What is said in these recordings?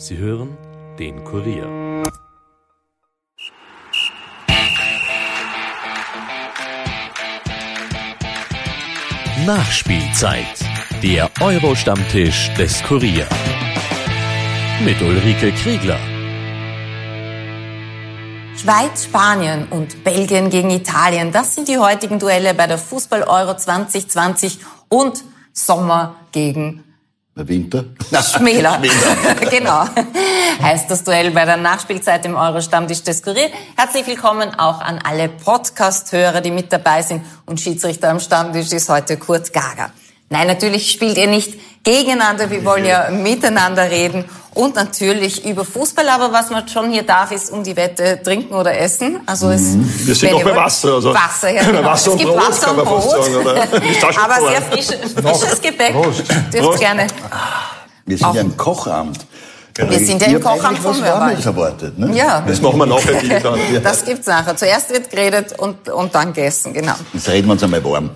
Sie hören den Kurier. Nachspielzeit. Der Euro-Stammtisch des Kurier. Mit Ulrike Kriegler. Schweiz, Spanien und Belgien gegen Italien. Das sind die heutigen Duelle bei der Fußball-Euro 2020 und Sommer gegen Winter? Schmäler. genau. Heißt das Duell bei der Nachspielzeit im Euro-Stammtisch des Kurier. Herzlich willkommen auch an alle Podcast-Hörer, die mit dabei sind. Und Schiedsrichter am Stammtisch ist heute Kurt Gager. Nein, natürlich spielt ihr nicht gegeneinander. Wir wollen ja miteinander reden und natürlich über Fußball. Aber was man schon hier darf, ist um die Wette trinken oder essen. Also es, Mhm. Wir sind auch bei Wasser. Also Wasser, ja, genau. Wasser es und gibt Brot, Wasser und Brot. sagen. Oder? Aber sehr frische, frisches Gepäck. Dürft Prost. gerne. Wir sind ja im Kochamt. Wir sind ja im Kochamt vom Hörwald. Erwartet, ne? Ja, Das machen wir nachher digital. das gibt's nachher. Zuerst wird geredet und, und dann gegessen, genau. Jetzt reden wir uns einmal warm.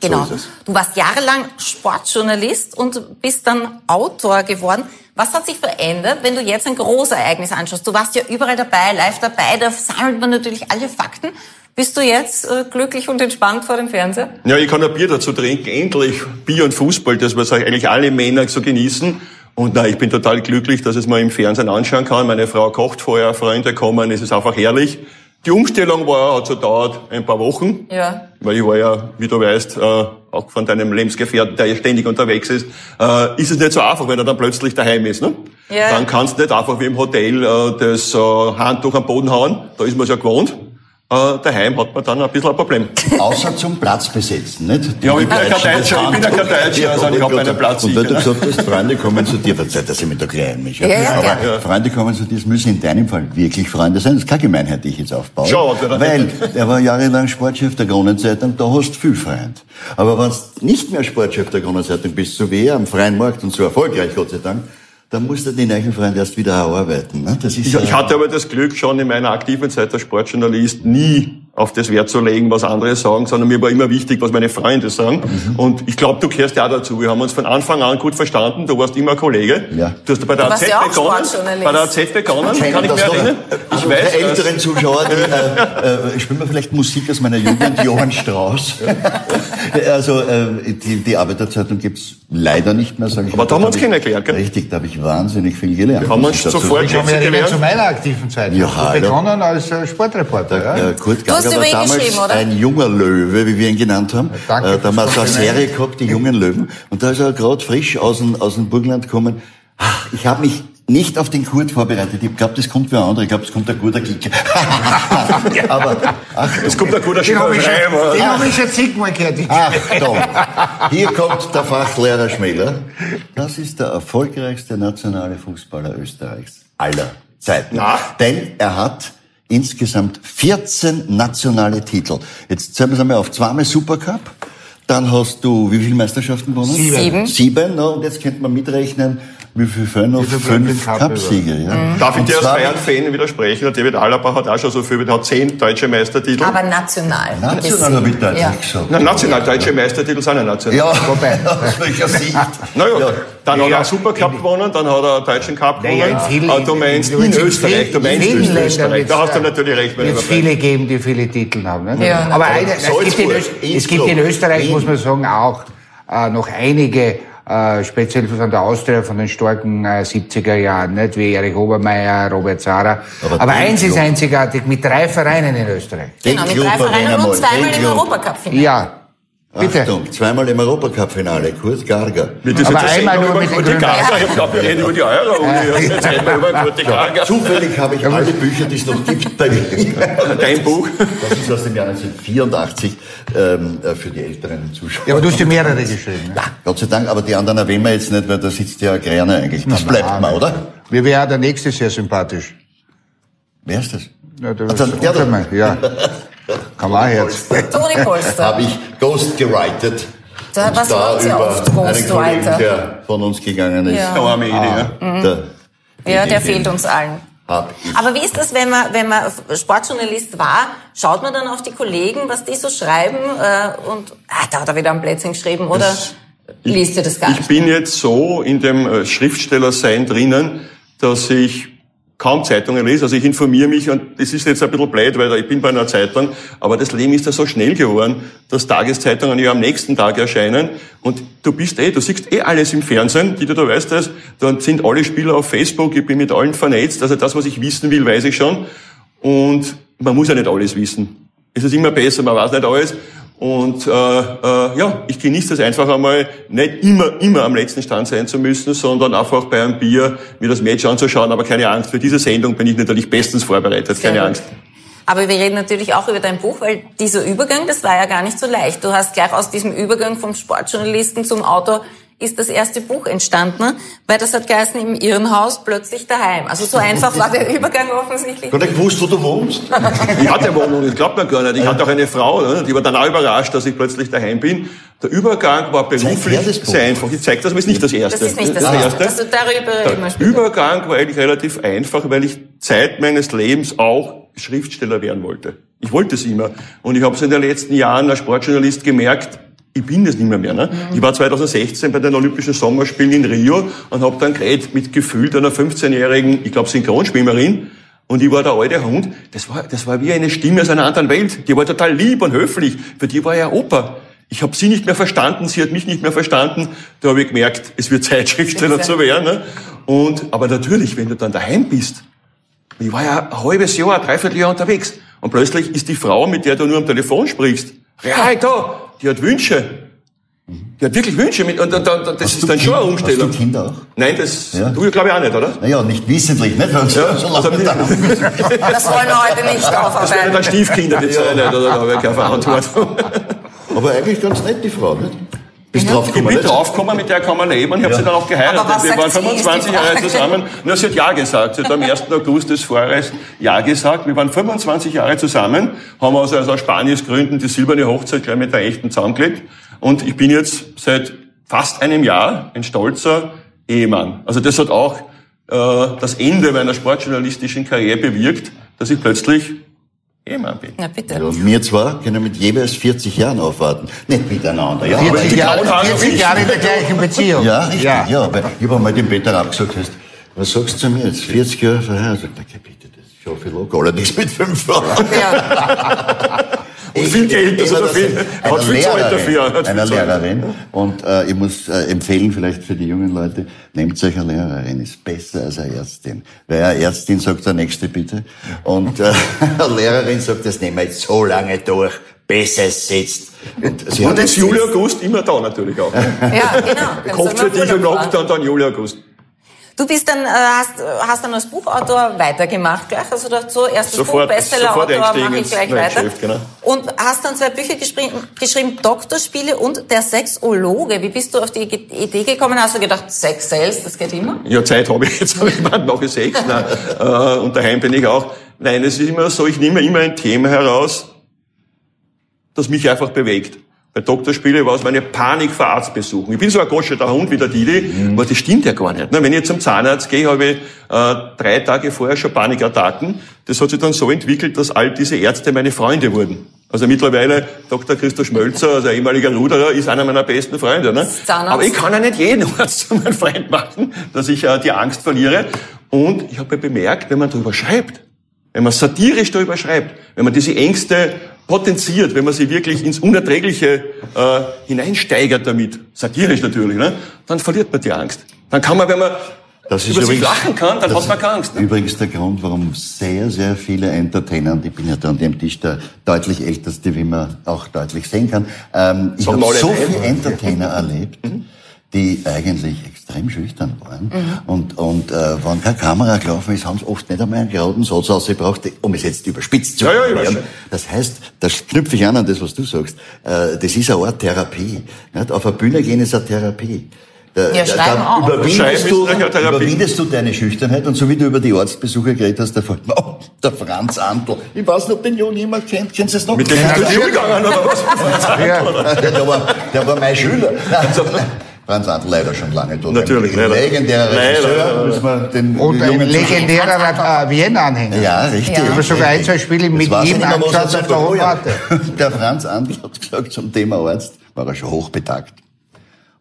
Genau. es. du warst jahrelang Sportjournalist und bist dann Autor geworden. Was hat sich verändert, wenn du jetzt ein Großereignis anschaust? Du warst ja überall dabei, live dabei, da sammelt man natürlich alle Fakten. Bist du jetzt äh, glücklich und entspannt vor dem Fernseher? Ja, ich kann ein Bier dazu trinken. Endlich Bier und Fußball, das was eigentlich alle Männer so genießen. Und na, ich bin total glücklich, dass ich es mal im Fernsehen anschauen kann. Meine Frau kocht vorher, Freunde kommen, es ist einfach herrlich. Die Umstellung war, hat so dauert ein paar Wochen. Ja. Weil ich war ja, wie du weißt, äh, auch von deinem Lebensgefährten, der ja ständig unterwegs ist, äh, ist es nicht so einfach, wenn er dann plötzlich daheim ist. Ne? Ja. Dann kannst du nicht einfach wie im Hotel äh, das äh, Handtuch am Boden hauen. Da ist man es ja gewohnt. Äh, daheim hat man dann ein bisschen ein Problem. Außer zum Platz besetzen, nicht? Ja, aber ich bin ja kein Deutscher, ich bin ja kein. Deutscher, also ich hab meinen Platz Und weil du gesagt hast, Freunde kommen zu dir, verzeiht, dass ich mit der Kleinen mich. Ja, ja, aber gerne. Freunde kommen zu dir, es müssen in deinem Fall wirklich Freunde sein. Das ist keine Gemeinheit, die ich jetzt aufbaue. Oder? Weil er war jahrelang Sportchef der Kronenzeitung, da hast du viel Freund. Aber wenn du nicht mehr Sportchef der Kronenzeitung bist, so wie er am freien Markt und so erfolgreich, Gott sei Dank, dann musst du den neuen Freund erst wieder erarbeiten. Ne? Das ist Ich, ja- ich hatte aber das Glück, schon in meiner aktiven Zeit als Sportjournalist nie auf das Wert zu legen, was andere sagen, sondern mir war immer wichtig, was meine Freunde sagen. Mhm. Und ich glaube, du gehörst ja auch dazu. Wir haben uns von Anfang an gut verstanden. Du warst immer ein Kollege. Ja. Du hast bei der AZ ja begonnen. Bei der AZ begonnen, kennen kann ich mich erinnern. Also Ich weiß, für dass- älteren Zuschauer, die, äh, äh, spielen wir vielleicht Musik aus meiner Jugend, Johann Strauss. also äh, die, die Arbeiterzeitung gibt's leider nicht mehr, sage ich. Aber da haben wir uns ich- kennengelernt, gell? Richtig, da habe ich wahnsinnig viel gelernt. haben muss uns ich dazu sofort sagen. Ich gelernt. zu meiner aktiven Zeit. Ja, ich begonnen als äh, Sportreporter. Ja. Äh, Kurt Du hast ihn damals geschrieben, oder? ein junger Löwe, wie wir ihn genannt haben. Danke Äh, da haben wir so eine. Serie gehabt, die jungen Löwen. Und da ist er gerade frisch aus dem, aus dem Burgenland gekommen. Ach, Ich habe mich nicht auf den Kurt vorbereitet. Ich glaube, das kommt für andere. Ich glaube, es kommt ein guter Kick. Aber Achtung, Es kommt ein guter Den habe ich, schon- Schreiber. den hab ich schon zigmal gehört. Achtung, hier kommt der Fachlehrer Schmäler. Das ist der erfolgreichste nationale Fußballer Österreichs aller Zeiten. Na? Denn er hat insgesamt 14 nationale Titel. Jetzt zählen wir es einmal auf. Zweimal Supercup. Dann hast du wie viele Meisterschaften gewonnen? Sieben. Sieben. Sieben, ne? und jetzt könnte man mitrechnen, wie viel bleibt Fünf im Cup Cupsiege. Ja. Darf ich dir als Bayern-Fan widersprechen? Der David Alaba hat auch schon so viel, der hat zehn deutsche Meistertitel. Aber national. National habe ich deutlich Ja. gesagt. Na, national, deutsche Meistertitel sind ja national. Ja, Wobei. aus welcher Sicht? Naja, Ja. dann hat er einen Supercup gewonnen, dann hat er einen deutschen Cup Naja, gewonnen. in vielen- Ah, du meinst in, in Österreich, du meinst vielen Ländern Österreich. Da hast du natürlich recht. wenn es viele geben, die viele Titel haben. Ne? Ja. Aber eine, es, gibt in, in Österreich, muss man sagen, auch äh, noch einige, äh, speziell von der Austria, von den starken äh, 70er Jahren, nicht? wie Erich Obermeier, Robert Zara. Aber Aber, den eins ist Club- einzigartig, mit drei Vereinen in Österreich. Genau, mit Club drei Vereinen und mal, zweimal den im. Europacup-Finale. Ja, bitte. Achtung, zweimal im Europacup-Finale, Kurt Garger. Mit dieser Aber einmal Sendung nur über mit Grünen. Gager. Ich glaube, wir reden über die Euro. Uni. Jetzt reden wir über Gute Gager. Zufällig habe ich alle Bücher, die es noch gibt, bei mir. Dein Buch. Das ist aus dem Jahr 1984 ähm, äh, für die älteren Zuschauer. Ja, aber du hast ja mehrere geschrieben. Ne? Ja, Gott sei Dank, aber die anderen erwähnen wir jetzt nicht, weil da sitzt ja Gräner eigentlich. Das bleibt mal, oder? Mir wäre auch der nächste sehr sympathisch. Wer ist das? Ja, der Ach, der da. Untermann, ja. Kann man auch jetzt. Toni Polster. Habe ich ghostgewritet. Da- was ihr über oft, einen Ghostwriter? Kollegen, der von uns gegangen ist. Ja. Eine arme ja. Der, Ja, der fehlt uns allen. Ich. Aber wie ist das, wenn man, wenn man Sportjournalist war? Schaut man dann auf die Kollegen, was die so schreiben äh, und ah, da hat er wieder ein Plätzchen geschrieben oder liest ihr das gar Ich nicht? bin jetzt so in dem äh, Schriftstellersein drinnen, dass ich kaum Zeitungen lese. Also ich informiere mich und das ist jetzt ein bisschen blöd, weil ich bin bei einer Zeitung, aber das Leben ist ja so schnell geworden, dass Tageszeitungen ja am nächsten Tag erscheinen. Und du bist eh, du siehst eh alles im Fernsehen, die du da weißt das, dann sind alle Spieler auf Facebook, ich bin mit allen vernetzt, also das, was ich wissen will, weiß ich schon. Und man muss ja nicht alles wissen. Es ist immer besser, man weiß nicht alles und äh, äh, ja, ich genieße das einfach einmal, nicht immer, immer am letzten Stand sein zu müssen, sondern einfach bei einem Bier mir das Match anzuschauen. Aber keine Angst, für diese Sendung bin ich natürlich bestens vorbereitet, keine. Angst. Aber wir reden natürlich auch über dein Buch, weil dieser Übergang, das war ja gar nicht so leicht. Du hast gleich aus diesem Übergang vom Sportjournalisten zum Autor ist das erste Buch entstanden, weil das hat geheißen im Irrenhaus plötzlich daheim. Also so einfach war der Übergang offensichtlich. Gar nicht gewusst, wo du wohnst. Ich hatte Wohnung, das glaubt man gar nicht. Ich hatte auch eine Frau, ne, die war dann auch überrascht, dass ich plötzlich daheim bin. Der Übergang war beruflich das sehr einfach. Ich zeige das, aber es ist nicht das Erste. Das ist nicht das Erste. Also darüber Der. Übergang war eigentlich relativ einfach, weil ich Zeit meines Lebens auch Schriftsteller werden wollte. Ich wollte es immer. Und ich habe es in den letzten Jahren als Sportjournalist gemerkt, ich bin das nicht mehr. mehr ne? Ich war 2016 bei den Olympischen Sommerspielen in Rio und habe dann geredet mit gefühlt einer 15-jährigen, ich glaube Synchronschwimmerin. Und ich war der alte Hund. Das war, das war wie eine Stimme aus einer anderen Welt. Die war total lieb und höflich. Für die war ja Opa. Ich habe sie nicht mehr verstanden, sie hat mich nicht mehr verstanden. Da habe ich gemerkt, es wird Zeit, Schriftsteller zu werden. Ne? Und, aber natürlich, wenn du dann daheim bist, ich war ja ein halbes Jahr, ein Dreivierteljahr unterwegs. Und plötzlich ist die Frau, mit der du nur am Telefon sprichst, real da, die hat Wünsche. Die hat wirklich Wünsche. Mit, und, und, und, das ist dann schon eine Umstellung. Hast du Kinder auch? Nein, das, Ja. du glaube ich auch nicht, oder? Naja, nicht wissentlich, nicht? Ja, so also- Das wollen wir heute nicht Das wären aufarbeiten. dann Stiefkinder, die zwei nicht, oder? Da habe ich keine Verantwortung. Aber eigentlich ganz nett, die Frau, nicht? Bist drauf Ich bin draufgekommen, mit der kann man leben ich habe sie dann auch geheiratet. Wir waren sie, ist die 25 Jahre zusammen. Nur sie hat Ja gesagt. Sie hat am 1. August des Vorjahres Ja gesagt. Wir waren 25 Jahre zusammen, haben also aus Spaniens Gründen die silberne Hochzeit gleich mit der echten zusammengelegt. Und ich bin jetzt seit fast einem Jahr ein stolzer Ehemann. Also das hat auch äh, das Ende meiner sportjournalistischen Karriere bewirkt, dass ich plötzlich Ehemann bin. Na bitte. Ja, und wir zwar können mit jeweils 40 Jahren aufwarten. Nicht miteinander, ja. aber 40 ich- Jahre, Braunhaar 40 nicht. Jahre in der gleichen Beziehung. Ja, richtig, ja. aber ich habe einmal dem Peter abgesagt, hast, was sagst du zu mir jetzt? 40 Jahre verheiratet? Na, okay, bitte, das schaffe ich locker. Allerdings mit fünf Frauen. Ja. Und viel Geld, also viel, das- hat viel Zeit dafür. Hat Einer. Lehrerin. Und äh, ich muss äh, empfehlen, vielleicht für die jungen Leute, nehmt euch eine Lehrerin, ist besser als eine Ärztin. Weil eine Ärztin sagt, der Nächste bitte. Und äh, eine Lehrerin sagt, das nehmen wir jetzt so lange durch, bis es sitzt. Und, sie Und jetzt Juli, August immer da natürlich auch. Ja, genau. Dich im. Lockdown, dann Juli, August. Du bist dann, äh, hast, hast dann als Buchautor weitergemacht gleich, also dachte so, erstes Sofort- Buch, Bestsellerautor, mache ich gleich weiter. Geschäft, genau. Und hast dann zwei Bücher geschrieben, geschrieben, Doktorspiele und Der Sexologe. Wie bist du auf die Idee gekommen? Hast du gedacht, Sex Sales, das geht immer? Ja, Zeit habe ich jetzt, aber ich meine, mache ich sechs. Nein, äh, und daheim bin ich auch. Nein, es ist immer so, ich nehme immer ein Thema heraus, das mich einfach bewegt. Bei Doktorspiele war es meine Panik vor Arztbesuchen. Ich bin so ein goscheter Hund wie der Didi, aber das stimmt ja gar nicht. Wenn ich zum Zahnarzt gehe, habe ich äh, drei Tage vorher schon Panikattacken. Das hat sich dann so entwickelt, dass all diese Ärzte meine Freunde wurden. Also mittlerweile Dr. Christoph Schmölzer, also ehemaliger Ruderer, ist einer meiner besten Freunde. Ne? Zahnarzt. Aber ich kann ja nicht jeden Arzt zu meinem Freund machen, dass ich äh, die Angst verliere. Und ich habe bemerkt, wenn man darüber schreibt, wenn man satirisch darüber schreibt, wenn man diese Ängste potenziert, wenn man sie wirklich ins Unerträgliche äh, hineinsteigert damit, satirisch natürlich, ne, dann verliert man die Angst. Dann kann man, wenn man Das ist über sich übrigens- lachen kann, dann hat man keine Angst. Ne? Übrigens der Grund, warum sehr, sehr viele Entertainer, und ich bin ja da an dem Tisch der deutlich älteste, wie man auch deutlich sehen kann, ähm, ich habe so viele Entertainer erlebt, die eigentlich extrem schüchtern waren. Und, und äh, wenn keine Kamera gelaufen ist, haben sie oft nicht einmal einen geraden Satz ausgebracht, um es jetzt überspitzt zu Ja, ja, formulieren. Das heißt, das knüpfe ich an an das, was du sagst, äh, das ist eine Art Therapie. Nicht? Auf eine Bühne gehen ist eine Therapie. Da, Ja. Schreiben überwindest, du, überwindest du deine Schüchternheit und so wie du über die Arztbesuche geredet hast, da fällt mir oh, der Franz Antl. Ich weiß nicht, ob den Jungen jemand kennt. Kennst du es noch? Mit dem Ja. Schule gegangen oder was? Ja. der, war, der war mein Schüler. Franz Antl leider schon lange tot. Natürlich, ein leider. legendärer Leider, Regisseur. Müssen wir den Und ein legendärer äh, Vienna-Anhänger. Ja, richtig. Ja. Ich habe schon ein, zwei Spiele mit ihm angeschaut auf der sagt. Hohen Warte. Der Franz Antl hat gesagt zum Thema Arzt, war er schon hochbetagt.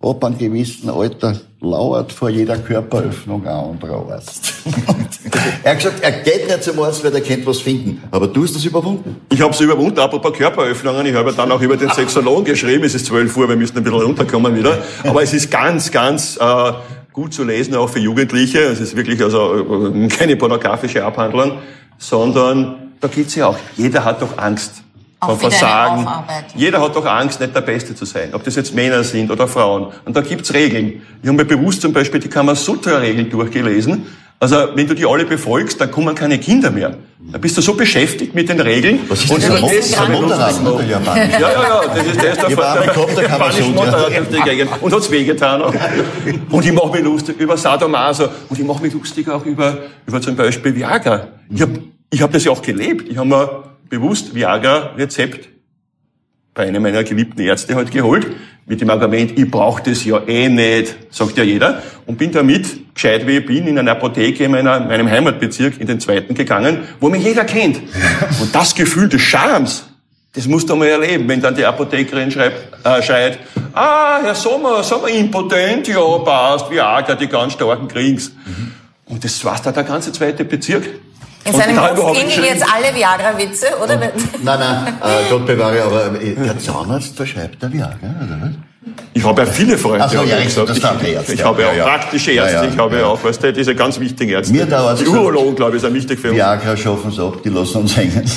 Ab einem gewissen Alter lauert vor jeder Körperöffnung ein anderer Arzt. er hat gesagt, er geht nicht zum Arzt, weil er kennt was finden. Aber du hast das überwunden. Ich habe es überwunden, apropos Körperöffnungen. Ich habe dann auch über den Sexologen geschrieben. Es ist 12 Uhr, wir müssen ein bisschen runterkommen wieder. Aber es ist ganz, ganz äh, gut zu lesen, auch für Jugendliche. Es ist wirklich also äh, keine pornografische Abhandlung, sondern da geht's ja auch. Jeder hat doch Angst Eine Versagen. Jeder hat doch Angst, nicht der Beste zu sein. Ob das jetzt Männer sind oder Frauen. Und da gibt's Regeln. Ich habe mir bewusst zum Beispiel die Kamasutra-Regeln durchgelesen. Also wenn du die alle befolgst, dann kommen keine Kinder mehr. Da bist du so beschäftigt mit den Regeln. Was ist Und das? Das habe ich Motorrad, Lust ne? gemacht. Der japanische. Ja, ja, ja, das ist der ist japanische. Motorrad durch die Gegend. Und hat's wehgetan auch. Und ich mache mich lustig über Sadomaso. Und ich mache mich lustig auch über, über zum Beispiel Viagra. Ich habe ich hab das ja auch gelebt. Ich habe mir bewusst Viagra-Rezept bei einem meiner geliebten Ärzte halt geholt, mit dem Argument, ich brauche das ja eh nicht, sagt ja jeder, und bin damit, gescheit wie ich bin, in eine Apotheke in meiner, meinem Heimatbezirk, in den zweiten gegangen, wo mich jeder kennt. Und das Gefühl des Charmes, das musst du mal erleben, wenn dann die Apothekerin schreibt, äh, schreit, ah, Herr Sommer, sind wir impotent? Ja, passt, Viagra, die ganz starken kriegen's. Und das war's da der ganze zweite Bezirk. In Und seinem Kopf gingen jetzt alle Viagra-Witze, oder? Nein, nein, äh, Gott bewahre, aber äh, der Zahnarzt verschreibt der Viagra, oder was? Ich habe ja viele Freunde. So, ja, ich gesagt. die Ärzte, Ich, ich habe ja ja, auch ja. praktische Ärzte. ja, ich habe ja ja. auch, weißt du, diese ganz wichtigen Ärzte. Mir dauert's die Urologen, glaube ich, sind wichtig für uns. Viagra schaffen es ab, die lassen uns hängen.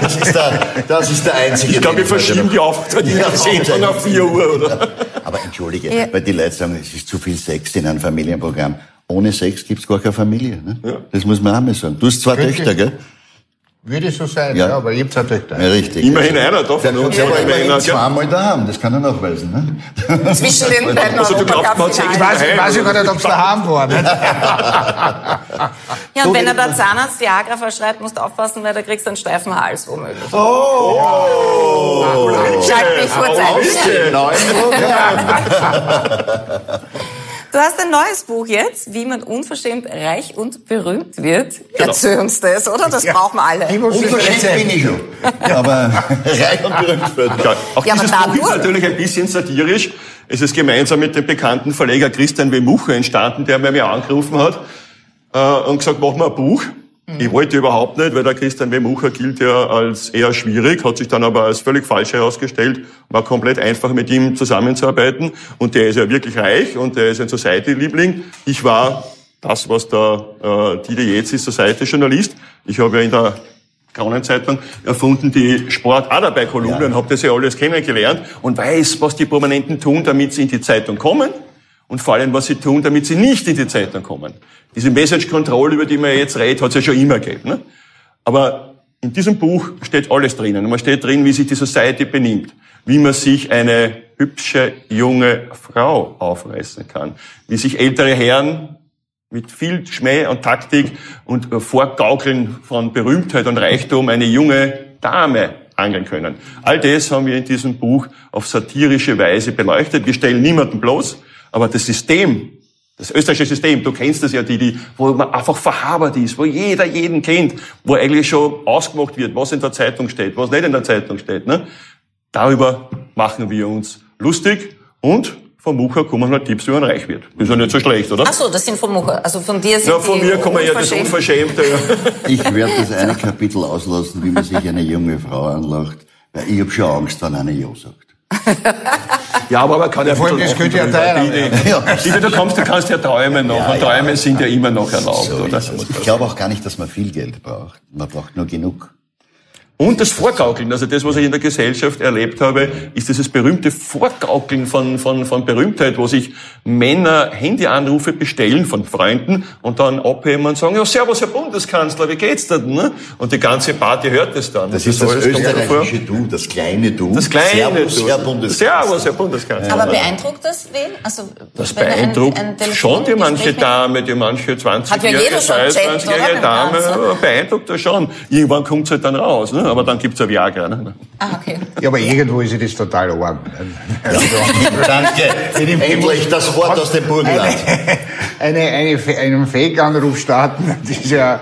Das ist der, das ist der einzige. Ich glaube, wir verschieben die Auftritte in der Sendung auf 4 Uhr, oder? Aber entschuldige, Ja. weil die Leute sagen, es ist zu viel Sex in einem Familienprogramm. Ohne Sex gibt's gar keine Familie. Ne? Das muss man auch mal sagen. Du hast zwei Könnte- Töchter, gell? Würde so sein, Ja. ja, aber ich habe zwei Töchter. Ja, richtig. Immerhin einer davon. Der, der war zwei immerhin zweimal daheim, das kann er nachweisen. Ne? Zwischen den beiden Also du glaubst, man hat Ich weiß, ich weiß ja gar nicht, ob es daheim war. Nicht? Ja, und wenn er der Zahnarzt Viagra verschreibt, musst du aufpassen, weil da kriegst du einen steifen Hals womöglich. Oh! Schalt mich kurz ein. Du hast ein neues Buch jetzt, wie man unverschämt reich und berühmt wird. Genau. Erzähl uns das, oder? Das brauchen wir alle. Ich muss das Unverschämt bin ich schon. Aber reich und berühmt wird. Ja, auch Ja, aber dieses Buch ist natürlich ein bisschen satirisch. Es ist gemeinsam mit dem bekannten Verleger Christian W. Mucher entstanden, der mir angerufen hat äh, und gesagt, mach mal ein Buch. Ich wollte überhaupt nicht, weil der Christian W. Mucher gilt ja als eher schwierig, hat sich dann aber als völlig falsch herausgestellt, war komplett einfach mit ihm zusammenzuarbeiten und der ist ja wirklich reich und der ist ein Society-Liebling. Ich war das, was der äh, Didi Yates ist, Society-Journalist. Ich habe ja in der Kronenzeitung erfunden, die Sport auch dabei Kolumne und habe das ja alles kennengelernt und weiß, was die Prominenten tun, damit sie in die Zeitung kommen und vor allem, was sie tun, damit sie nicht in die Zeitung kommen. Diese Message Control, über die man jetzt redet, hat es ja schon immer gegeben. Ne? Aber in diesem Buch steht alles drinnen. Man steht drin, wie sich die Society benimmt, wie man sich eine hübsche junge Frau aufreißen kann, wie sich ältere Herren mit viel Schmäh und Taktik und Vorgaukeln von Berühmtheit und Reichtum eine junge Dame angeln können. All das haben wir in diesem Buch auf satirische Weise beleuchtet. Wir stellen niemanden bloß, aber das System, das österreichische System, du kennst das ja, die, die, wo man einfach verhabert ist, wo jeder jeden kennt, wo eigentlich schon ausgemacht wird, was in der Zeitung steht, was nicht in der Zeitung steht. Ne? Darüber machen wir uns lustig und vom Mucher kommen halt Tipps, wie man reich wird. Ist ja nicht so schlecht, oder? Ach so, das sind von Mucher. Also von dir sind Ja, von die mir kommen ja das unverschämt. Unverschämte. Ja. Ich werde das eine Kapitel auslassen, wie man sich eine junge Frau anlacht, weil ich habe schon Angst, wenn eine Ja sagt. Ja, aber man kann ja Vor allem, das könnte ja teurer Die, die, Ja. die, die du kommst, du kannst ja träumen noch. Ja, und ja. Träume sind ja immer noch erlaubt, So oder? Ich glaube auch gar nicht, dass man viel Geld braucht. Man braucht nur genug. Und das Vorgaukeln, also das, was ich in der Gesellschaft erlebt habe, ist dieses berühmte Vorgaukeln von, von, von Berühmtheit, wo sich Männer Handyanrufe bestellen von Freunden und dann abheben und sagen, ja, servus, Herr Bundeskanzler, wie geht's denn? Ne? Und die ganze Party hört es dann. Das Und ist das kommt davor. österreichische Du, das kleine Du. Das kleine Servus, Du. Herr Bundeskanzler. Servus, Herr Bundeskanzler. Aber beeindruckt das wen? Also, Das wenn ein- beeindruckt ein schon die manche Dame, die manche Hat ja jeder 20-jährige, schon gecheckt, oder, 22-jährige mit Dame, beeindruckt das schon. Irgendwann kommt's halt dann raus, ne? Aber dann gibt's ja Viagra. Ne? Ah, okay. Ja, aber irgendwo ist das total arm. Danke. Endlich das Wort aus dem Burgenland. eine, eine, einen Fake-Anruf starten, das ist ja,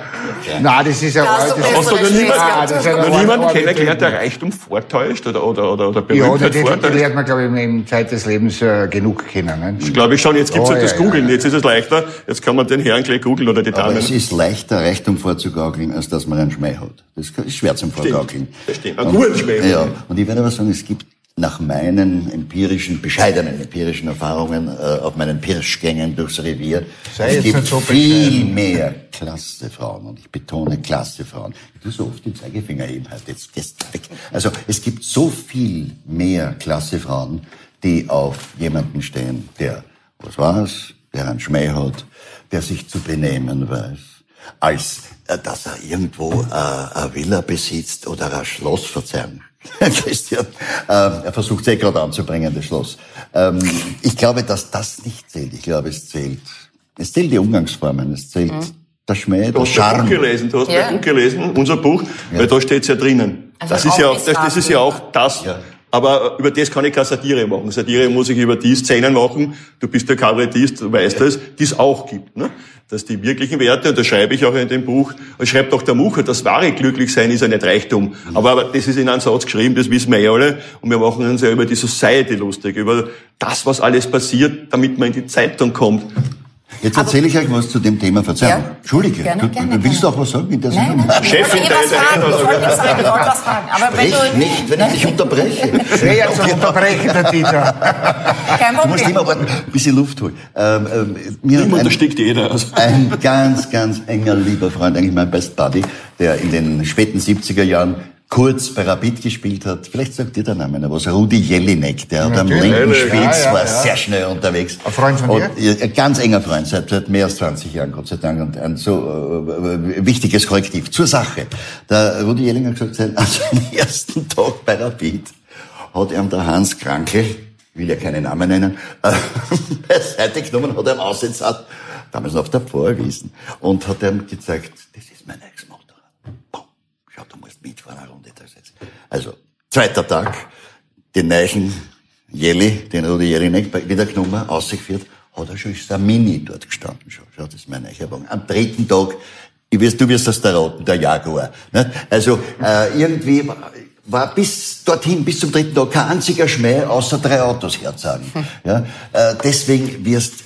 Nein, das ist ja das- bessere Hast du noch Ah, das ja niemanden Arbeit- kennengelernt, der Reichtum vortäuscht oder, oder, oder, oder Ja, Berühmtheit die, die vortäuscht? lernt man, glaube ich, im Zeit des Lebens äh, genug kennen. Ne? Glaube ich schon, jetzt gibt's Oh, halt das ja, ja, Googeln, ja. jetzt ist es leichter, jetzt kann man den Herrn gleich googeln oder die Aber Damen. es ist leichter, Reichtum vorzugaukeln, als dass man einen Schmäh hat. Das ist schwer zum Vorgaukeln. das stimmt. Einen guten Schmäh. Ja, und ich werde aber sagen, es gibt nach meinen empirischen, bescheidenen empirischen Erfahrungen äh, auf meinen Pirschgängen durchs Revier, Sei es jetzt gibt so viel mehr klasse Frauen und ich betone klasse Frauen. Ich tue so oft den Zeigefinger heben, halt jetzt du weg. Also es gibt so viel mehr klasse Frauen, die auf jemanden stehen, der was war's, der einen Schmäh hat, der sich zu benehmen weiß, als äh, dass er irgendwo äh, eine Villa besitzt oder ein Schloss, Verzeihung. Christian, ähm, er versucht es eh gerade anzubringen, das Schloss. Ähm, ich glaube, dass das nicht zählt. Ich glaube, es zählt, es zählt die Umgangsformen, es zählt der Schmäh, Du der hast mein Buch Charme. gelesen, du hast Ja. mein Buch gelesen, unser Buch, weil da steht's ja drinnen. Also das ist ja auch auch, das, das ist ja auch das. Ja. Aber über das kann ich keine Satire machen. Satire muss ich über die Szenen machen. Du bist der Kabarettist, du weißt das, die es auch gibt. Ne? Dass die wirklichen Werte, und das schreibe ich auch in dem Buch, und schreibt auch der Mucher, das wahre Glücklichsein ist ja nicht Reichtum. Aber, aber das ist in einem Satz geschrieben, das wissen wir eh alle. Und wir machen uns ja über die Society lustig, über das, was alles passiert, damit man in die Zeitung kommt. Jetzt erzähle ich euch was zu dem Thema Verzeihung. Ja. Entschuldige, Gerne, du, gerne, willst du gerne. auch was sagen in der Nein, Sendung? nein, ich Chefin wollte eh was der- fragen. Ich wollte nichts sagen, ich wollte was fragen. Aber wenn Sprich du, nicht, wenn ich dich unterbreche. Sehr jetzt unterbrechen, der Dieter. kein Du musst Problem. immer warten, bis ich Luft hole. Ähm, ähm, mir Niemand ein- jeder. Also. ein ganz, ganz enger, lieber Freund, eigentlich mein Best Buddy, der in den späten 70er Jahren kurz bei Rapid gespielt hat. Vielleicht sagt dir der Name noch was. Rudi Jelinek, der hat am linken Spitz, ja, war ja. sehr schnell unterwegs. Ein Freund von dir? Und, ein ganz enger Freund, seit, seit mehr als 20 Jahren, Gott sei Dank, und ein so äh, wichtiges Korrektiv. Zur Sache. Der Rudi Jelinek hat gesagt, an seinem ersten Tag bei Rapid hat ihm der Hans Krankel, will ja keinen Namen nennen, äh, beiseite genommen, hat ihm ausgesetzt, damals noch auf der Vorwiesen, und hat ihm gezeigt, das ist mein Ex-Motorrad. Musst mitfahren eine Runde da jetzt. Also, zweiter Tag, den neuen Jelly, den Rudi Jelinek wieder genommen, ausgeführt, hat er schon, ist ein Mini dort gestanden schon. Schau, das ist mein neuer Wagen. Am dritten Tag, ich wirst, du wirst das der Roten, der Jaguar. Also, äh, irgendwie war, bis dorthin, bis zum dritten Tag kein einziger Schmäh, außer drei Autos herzagen. Ja? Äh, deswegen wirst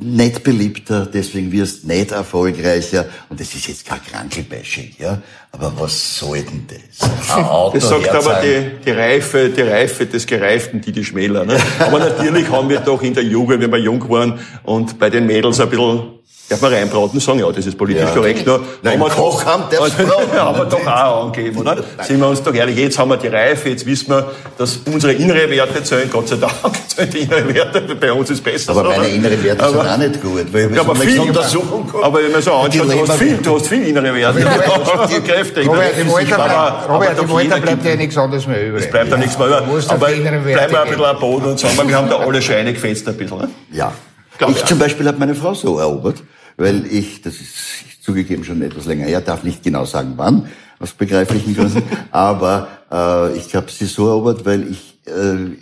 nicht beliebter, deswegen wirst nicht erfolgreicher. Und das ist jetzt kein Krankelbashing, ja. Aber was soll denn das? Ein Auto Das sagt aber herzagen. die, die Reife, die Reife des Gereiften, die die Schmäler. Ne? Aber natürlich haben wir doch in der Jugend, wenn wir jung waren und bei den Mädels ein bisschen, darf man reinbraten sagen, ja, das ist politisch Ja. korrekt. Ne? Nein, Haben wir Kochamt braten. haben wir doch auch angegeben, oder? Sind wir uns doch ehrlich, jetzt haben wir die Reife, jetzt wissen wir, dass unsere innere Werte zählen, Gott sei Dank, zählen die innere Werte, bei uns ist besser. Aber so, meine ne? inneren Werte sind Aber- auch nicht gut. Weil Ja, aber so viel, eine Untersuchung kommt. aber wenn man so anschaut, du hast viel, du hast viel innere Werte. Die Kräfte. Robert, im Alter, bleibt- Robert, im Alter bleibt ja nichts anderes mehr übrig. es bleibt da nichts mehr auf Aber bleiben wir ein bisschen am Boden und sagen, wir, wir haben da alle Scheine gefetzt ein bisschen. Ja. Ich ich zum Beispiel habe meine Frau so erobert, weil ich, das ist zugegeben schon etwas länger her, darf nicht genau sagen wann, aus begreiflichen Gründen, aber äh, ich habe sie so erobert, weil ich äh,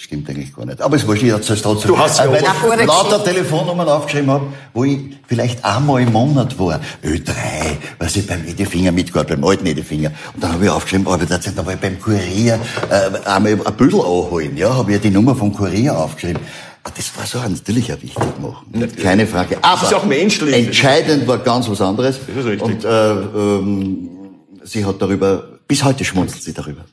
Stimmt eigentlich gar nicht. Aber es wurscht, ich erzähl's trotzdem. Du hast sie Äh, weil ich Ja, lauter. Telefonnummern aufgeschrieben habe, wo ich vielleicht einmal im Monat war. Ö3, was ich beim Edefinger mitgehabt, beim alten Edefinger. Und dann habe ich aufgeschrieben, aber da war ich beim Kurier äh, einmal ein Büdel anholen. Ja, habe ich die Nummer vom Kurier aufgeschrieben. Ah, Das war so natürlich auch wichtig machen. Keine Frage. Aber ist auch menschlich. entscheidend war ganz was anderes. Das ist richtig. Und äh, ähm, sie hat darüber, bis heute schmunzelt sie darüber.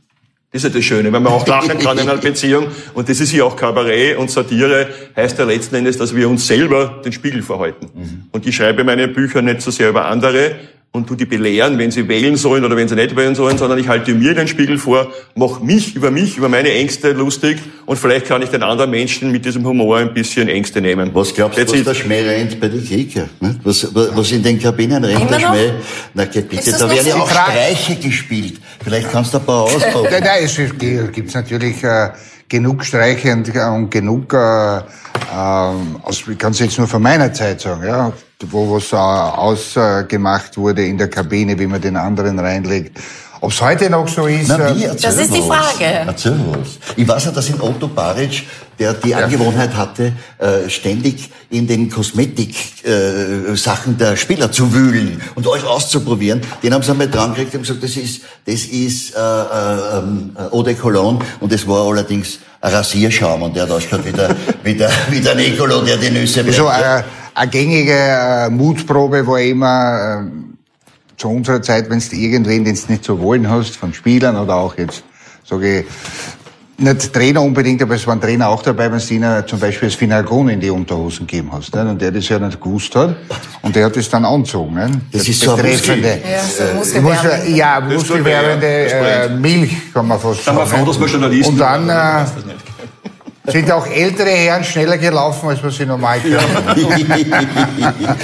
Das ist ja das Schöne, wenn man auch lachen kann in einer Beziehung. Und das ist ja auch Kabarett und Satire, heißt ja letzten Endes, dass wir uns selber den Spiegel vorhalten. Und ich schreibe meine Bücher nicht so sehr über andere und tu die belehren, wenn sie wählen sollen oder wenn sie nicht wählen sollen, sondern ich halte mir den Spiegel vor, mach mich über mich, über meine Ängste lustig und vielleicht kann ich den anderen Menschen mit diesem Humor ein bisschen Ängste nehmen. Was glaubst du, was der Schmäh rennt bei den Kicker? ne? Was, was in den Kabinen rennt Immer der noch? Schmäh? Na geht bitte, Ist das da werden ja auch Streiche gespielt. Vielleicht kannst du ein paar Nein, ausprobieren. nein, es gibt natürlich äh, genug Streiche und, und genug, äh, ähm, aus, ich kann es jetzt nur von meiner Zeit sagen, ja, wo was äh, ausgemacht wurde in der Kabine, wie man den anderen reinlegt. Ob es heute noch so ist? Na, äh, wie? Erzähl Das ist die was. Frage. Erzähl was. Ich weiß ja, dass in Otto Baric, der die Angewohnheit hatte, äh, ständig in den Kosmetik-Sachen der Spieler zu wühlen und alles auszuprobieren, den haben sie einmal dran gekriegt und gesagt, das ist, das ist äh, äh, ähm, Eau de Cologne und das war allerdings ein Rasierschaum und der hat ausgeschaut wie der, wie der, wie der Nicolo, der die Nüsse so brennt. eine, eine gängige äh, Mutprobe war immer äh, zu unserer Zeit, wenn du irgendwen, den du nicht so wollen hast, von Spielern oder auch jetzt, sage ich, nicht Trainer unbedingt, aber es waren Trainer auch dabei, wenn du ihnen zum Beispiel das Finalgon in die Unterhosen gegeben hast. Nicht? Und der das ja nicht gewusst hat. Und der hat das dann angezogen. Nicht? Das ist so ein betreffende, Ja, so äh, muskelwärmend. Muskel- ja, Das muskelwärmende ja. Das äh, Milch, kann man fast Sind wir sagen. froh, dass wir Journalisten Und dann sind. äh, Das sind auch ältere Herren schneller gelaufen, als was sie normal können.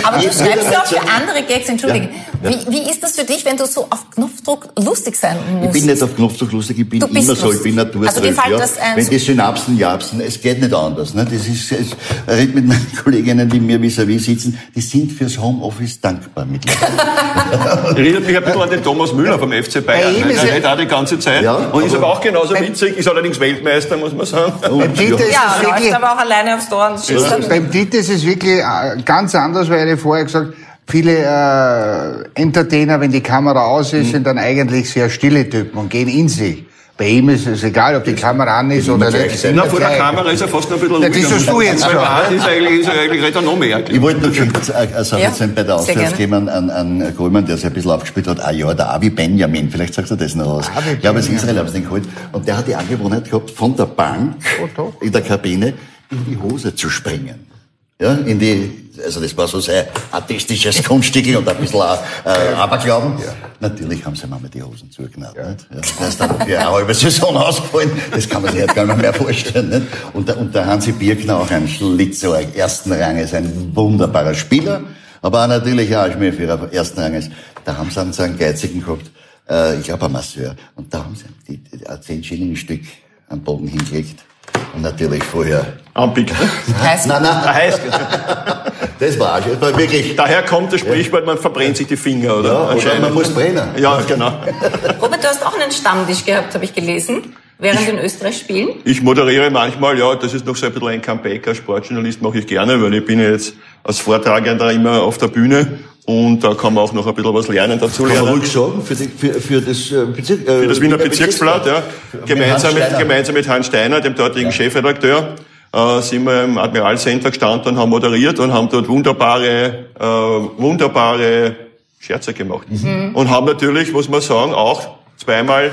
Aber du schreibst ja auch für andere Gags, entschuldige. Wie, wie ist das für dich, wenn du so auf Knopfdruck lustig sein Ich musst? bin nicht auf Knopfdruck lustig, ich bin immer so, ich bin naturtrüb. Also fällt das ein- Wenn die Synapsen japsen, es geht nicht anders. Ne? Das ist, ich rede mit meinen Kolleginnen, die mir vis-à-vis sitzen, die sind fürs Homeoffice dankbar mittlerweile. Erinnert mich ein bisschen an den Thomas Müller vom FC Bayern. Bei ihm ne? er- redet auch die ganze Zeit. Ja, und ist aber- auch genauso witzig, ist allerdings Weltmeister, muss man sagen. Beim Dieter ist ja, es wirklich, aber auch alleine aufs Tor und beim Dieter ist es wirklich äh, ganz anders, weil er vorher gesagt viele äh, Entertainer, wenn die Kamera aus ist, sind dann eigentlich sehr stille Typen und gehen in sich. Bei ihm ist es egal, ob die Kamera an ist oder nicht. sein. Na, vor der. Kamera ist er fast noch ein bisschen Ja, das ruhiger, hast du jetzt sagen. schon. Ist er eigentlich, ist er eigentlich, redet er noch mehr. Ich wollte noch kurz eine eine Sache Ja, erzählen bei der gerne. Auswärtsgame an, an, an Kohlmann, der sich ein bisschen aufgespielt hat. Ah ja, der Avi Benjamin, vielleicht sagst du das noch aus. Avi Ja, aber es Benjamin. Israel haben sie den geholt. Und der hat die Angewohnheit gehabt, von der Bank Oh, in der Kabine in die Hose zu springen. Ja, in die, also das war so sein artistisches Kunststickel und ein bisschen äh, Aberglauben. Natürlich haben sie einmal die Hosen zugenäht. Nicht? Ja, der ist dann für eine halbe Saison ausgefallen. Das kann man sich heute gar nicht mehr vorstellen. Nicht? Und, der, und der Hansi Birkner, auch ein Schlitzohr ersten Ranges, ein wunderbarer Spieler, aber auch natürlich auch ein Schmähführer ersten Ranges. Da haben sie dann so einen Geizigen gehabt, äh, ich glaube ein Masseur. Und da haben sie die, die, ein 10 Schilling Stück am Boden hingelegt. Und natürlich vorher Anpicken. Heißt, Nein, nein, Heißt, das war, das war wirklich. daher kommt das Sprichwort, man verbrennt sich die Finger, oder? Ja, oder man muss brennen. Ja, genau. Robert, du hast auch einen Stammtisch gehabt, habe ich gelesen, während den Österreich spielen. Ich moderiere manchmal, ja, das ist noch so ein bisschen ein Comeback als Sportjournalist, mache ich gerne, weil ich bin ja jetzt als Vortragender immer auf der Bühne und da kann man auch noch ein bisschen was lernen, dazu Kann man lernen. ruhig sagen, für, die, für, für das äh, Bezirk, äh, Für das Wiener Bezirksblatt, ja. Gemeinsam mit, gemeinsam mit Hans Steiner, dem dortigen Chefredakteur, äh, sind wir im Admiralcenter gestanden und haben moderiert und haben dort wunderbare, äh, wunderbare Scherze gemacht. Mhm. Und haben natürlich, muss man sagen, auch zweimal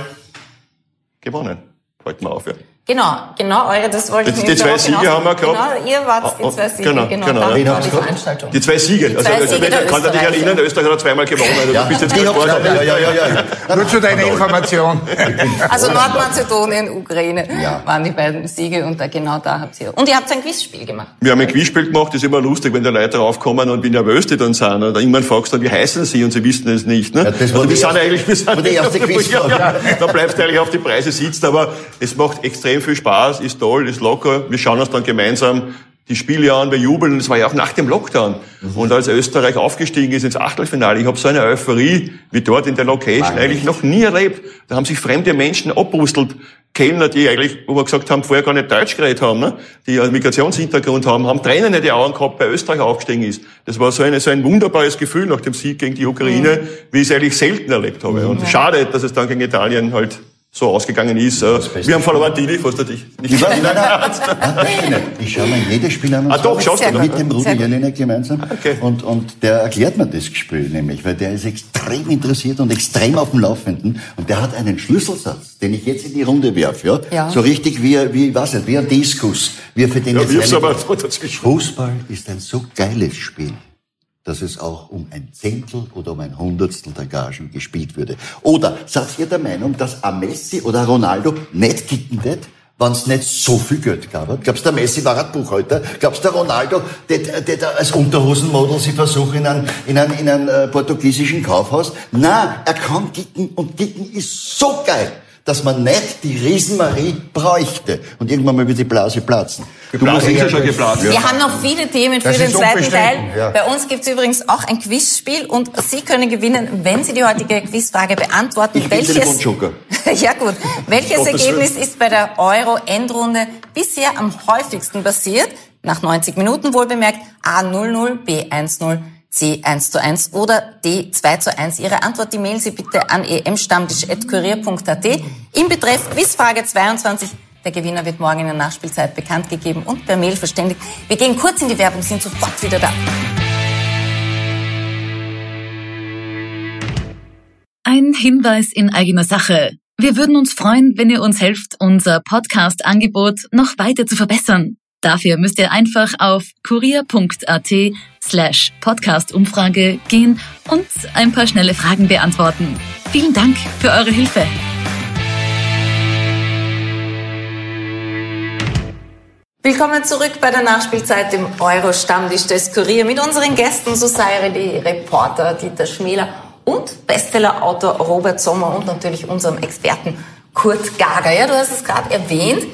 gewonnen. Fällt mir auf, ja. Genau, genau, eure, das wollte Die- ich die zwei Siege haben wir gehabt. Genau, ihr wart Ah, die zwei ah, Siege, genau, genau, genau. die? Veranstaltung. Die zwei Siege. Die also, zwei also, Siege der kann dich Österreicher. erinnern, Österreich hat zweimal gewonnen. Also, Ja, du bist jetzt gehabt, ja, ja, ja, ja. Nur zu deiner Information. Also Nordmazedonien, Ukraine Ja. waren die beiden Siege und da, genau da habt ihr. Und ihr habt ein Quizspiel gemacht. Wir haben ein Quizspiel gemacht, das ist immer lustig, wenn die Leute draufkommen und wie nervös die dann sind. Und irgendwann fragst du dann, wie heißen sie? Und sie wissen es nicht. Ne? Ja, das war also die wir sind erste- eigentlich, wir sind die erste Quizfrage. ja, ja, Da bleibst du eigentlich auf die Preise sitzen, aber es macht extrem viel Spaß, ist toll, ist locker. Wir schauen uns dann gemeinsam die Spiele an, wir jubeln. Das war ja auch nach dem Lockdown. Und als Österreich aufgestiegen ist ins Achtelfinale, ich habe so eine Euphorie wie dort in der Location eigentlich noch nie erlebt. Da haben sich fremde Menschen abbrustelt. Kellner, die eigentlich, wo wir gesagt haben, vorher gar nicht Deutsch geredet haben, ne? die einen Migrationshintergrund haben, haben Tränen in die Augen gehabt, bei Österreich aufgestiegen ist. Das war so, eine, so ein wunderbares Gefühl nach dem Sieg gegen die Ukraine, wie ich es eigentlich selten erlebt habe. Und schade, dass es dann gegen Italien halt so ausgegangen ist. Wir haben verloren, Dili, fast dich. Ich weiß, nein, nein, nicht. Ich schaue mir jedes Spiel an und Ah, doch, so schaust du noch? mit dem Rudi. Jelinek gemeinsam. Okay. Und, und der erklärt mir das Spiel nämlich, weil der ist extrem interessiert und extrem auf dem Laufenden. Und der hat einen Schlüsselsatz, den ich jetzt in die Runde werfe, ja? Ja. So richtig wie, wie, was nicht, wie ein Diskus. Wie für den Ja, jetzt aber. Fußball ist ein so geiles Spiel, dass es auch um ein Zehntel oder um ein Hundertstel der Gagen gespielt würde. Oder seid ihr der Meinung, dass ein Messi oder Ronaldo nicht kicken wird, wenn es nicht so viel Geld gab? Glaubst der Messi war ein Buchhalter? Glaubst der Ronaldo, der, der, als Unterhosenmodel sich versucht in einem in ein, in ein, äh, portugiesischen Kaufhaus? Na, er kann kicken und kicken ist so geil dass man nicht die Riesenmarie bräuchte. Und irgendwann mal wird die Blase platzen. Du Geplatzt musst ist ja schon geplatzt. Wir haben noch viele Themen für Das den zweiten Teil. ja. Bei uns gibt es übrigens auch ein Quizspiel und Sie können gewinnen, wenn Sie die heutige Quizfrage beantworten. Ich bin Telefonjoker. ja gut. Welches Ergebnis ist bei der Euro-Endrunde bisher am häufigsten passiert? Nach 90 Minuten wohlbemerkt A00, B10, C 1 zu 1 oder D 2 zu 1. Ihre Antwort, die mailen Sie bitte an emstammtisch.kurier.at. Im Betreff Quizfrage 22. Der Gewinner wird morgen in der Nachspielzeit bekannt gegeben und per Mail verständigt. Wir gehen kurz in die Werbung, sind sofort wieder da. Ein Hinweis in eigener Sache. Wir würden uns freuen, wenn ihr uns helft, unser Podcast-Angebot noch weiter zu verbessern. Dafür müsst ihr einfach auf kurier.at slash Podcast-Umfrage gehen und ein paar schnelle Fragen beantworten. Vielen Dank für eure Hilfe. Willkommen zurück bei der Nachspielzeit im Euro-Stammtisch des Kurier mit unseren Gästen Susaire, die Reporter Dieter Schmäler und Bestsellerautor Robert Sommer und natürlich unserem Experten Kurt Gager. Ja, du hast es gerade erwähnt.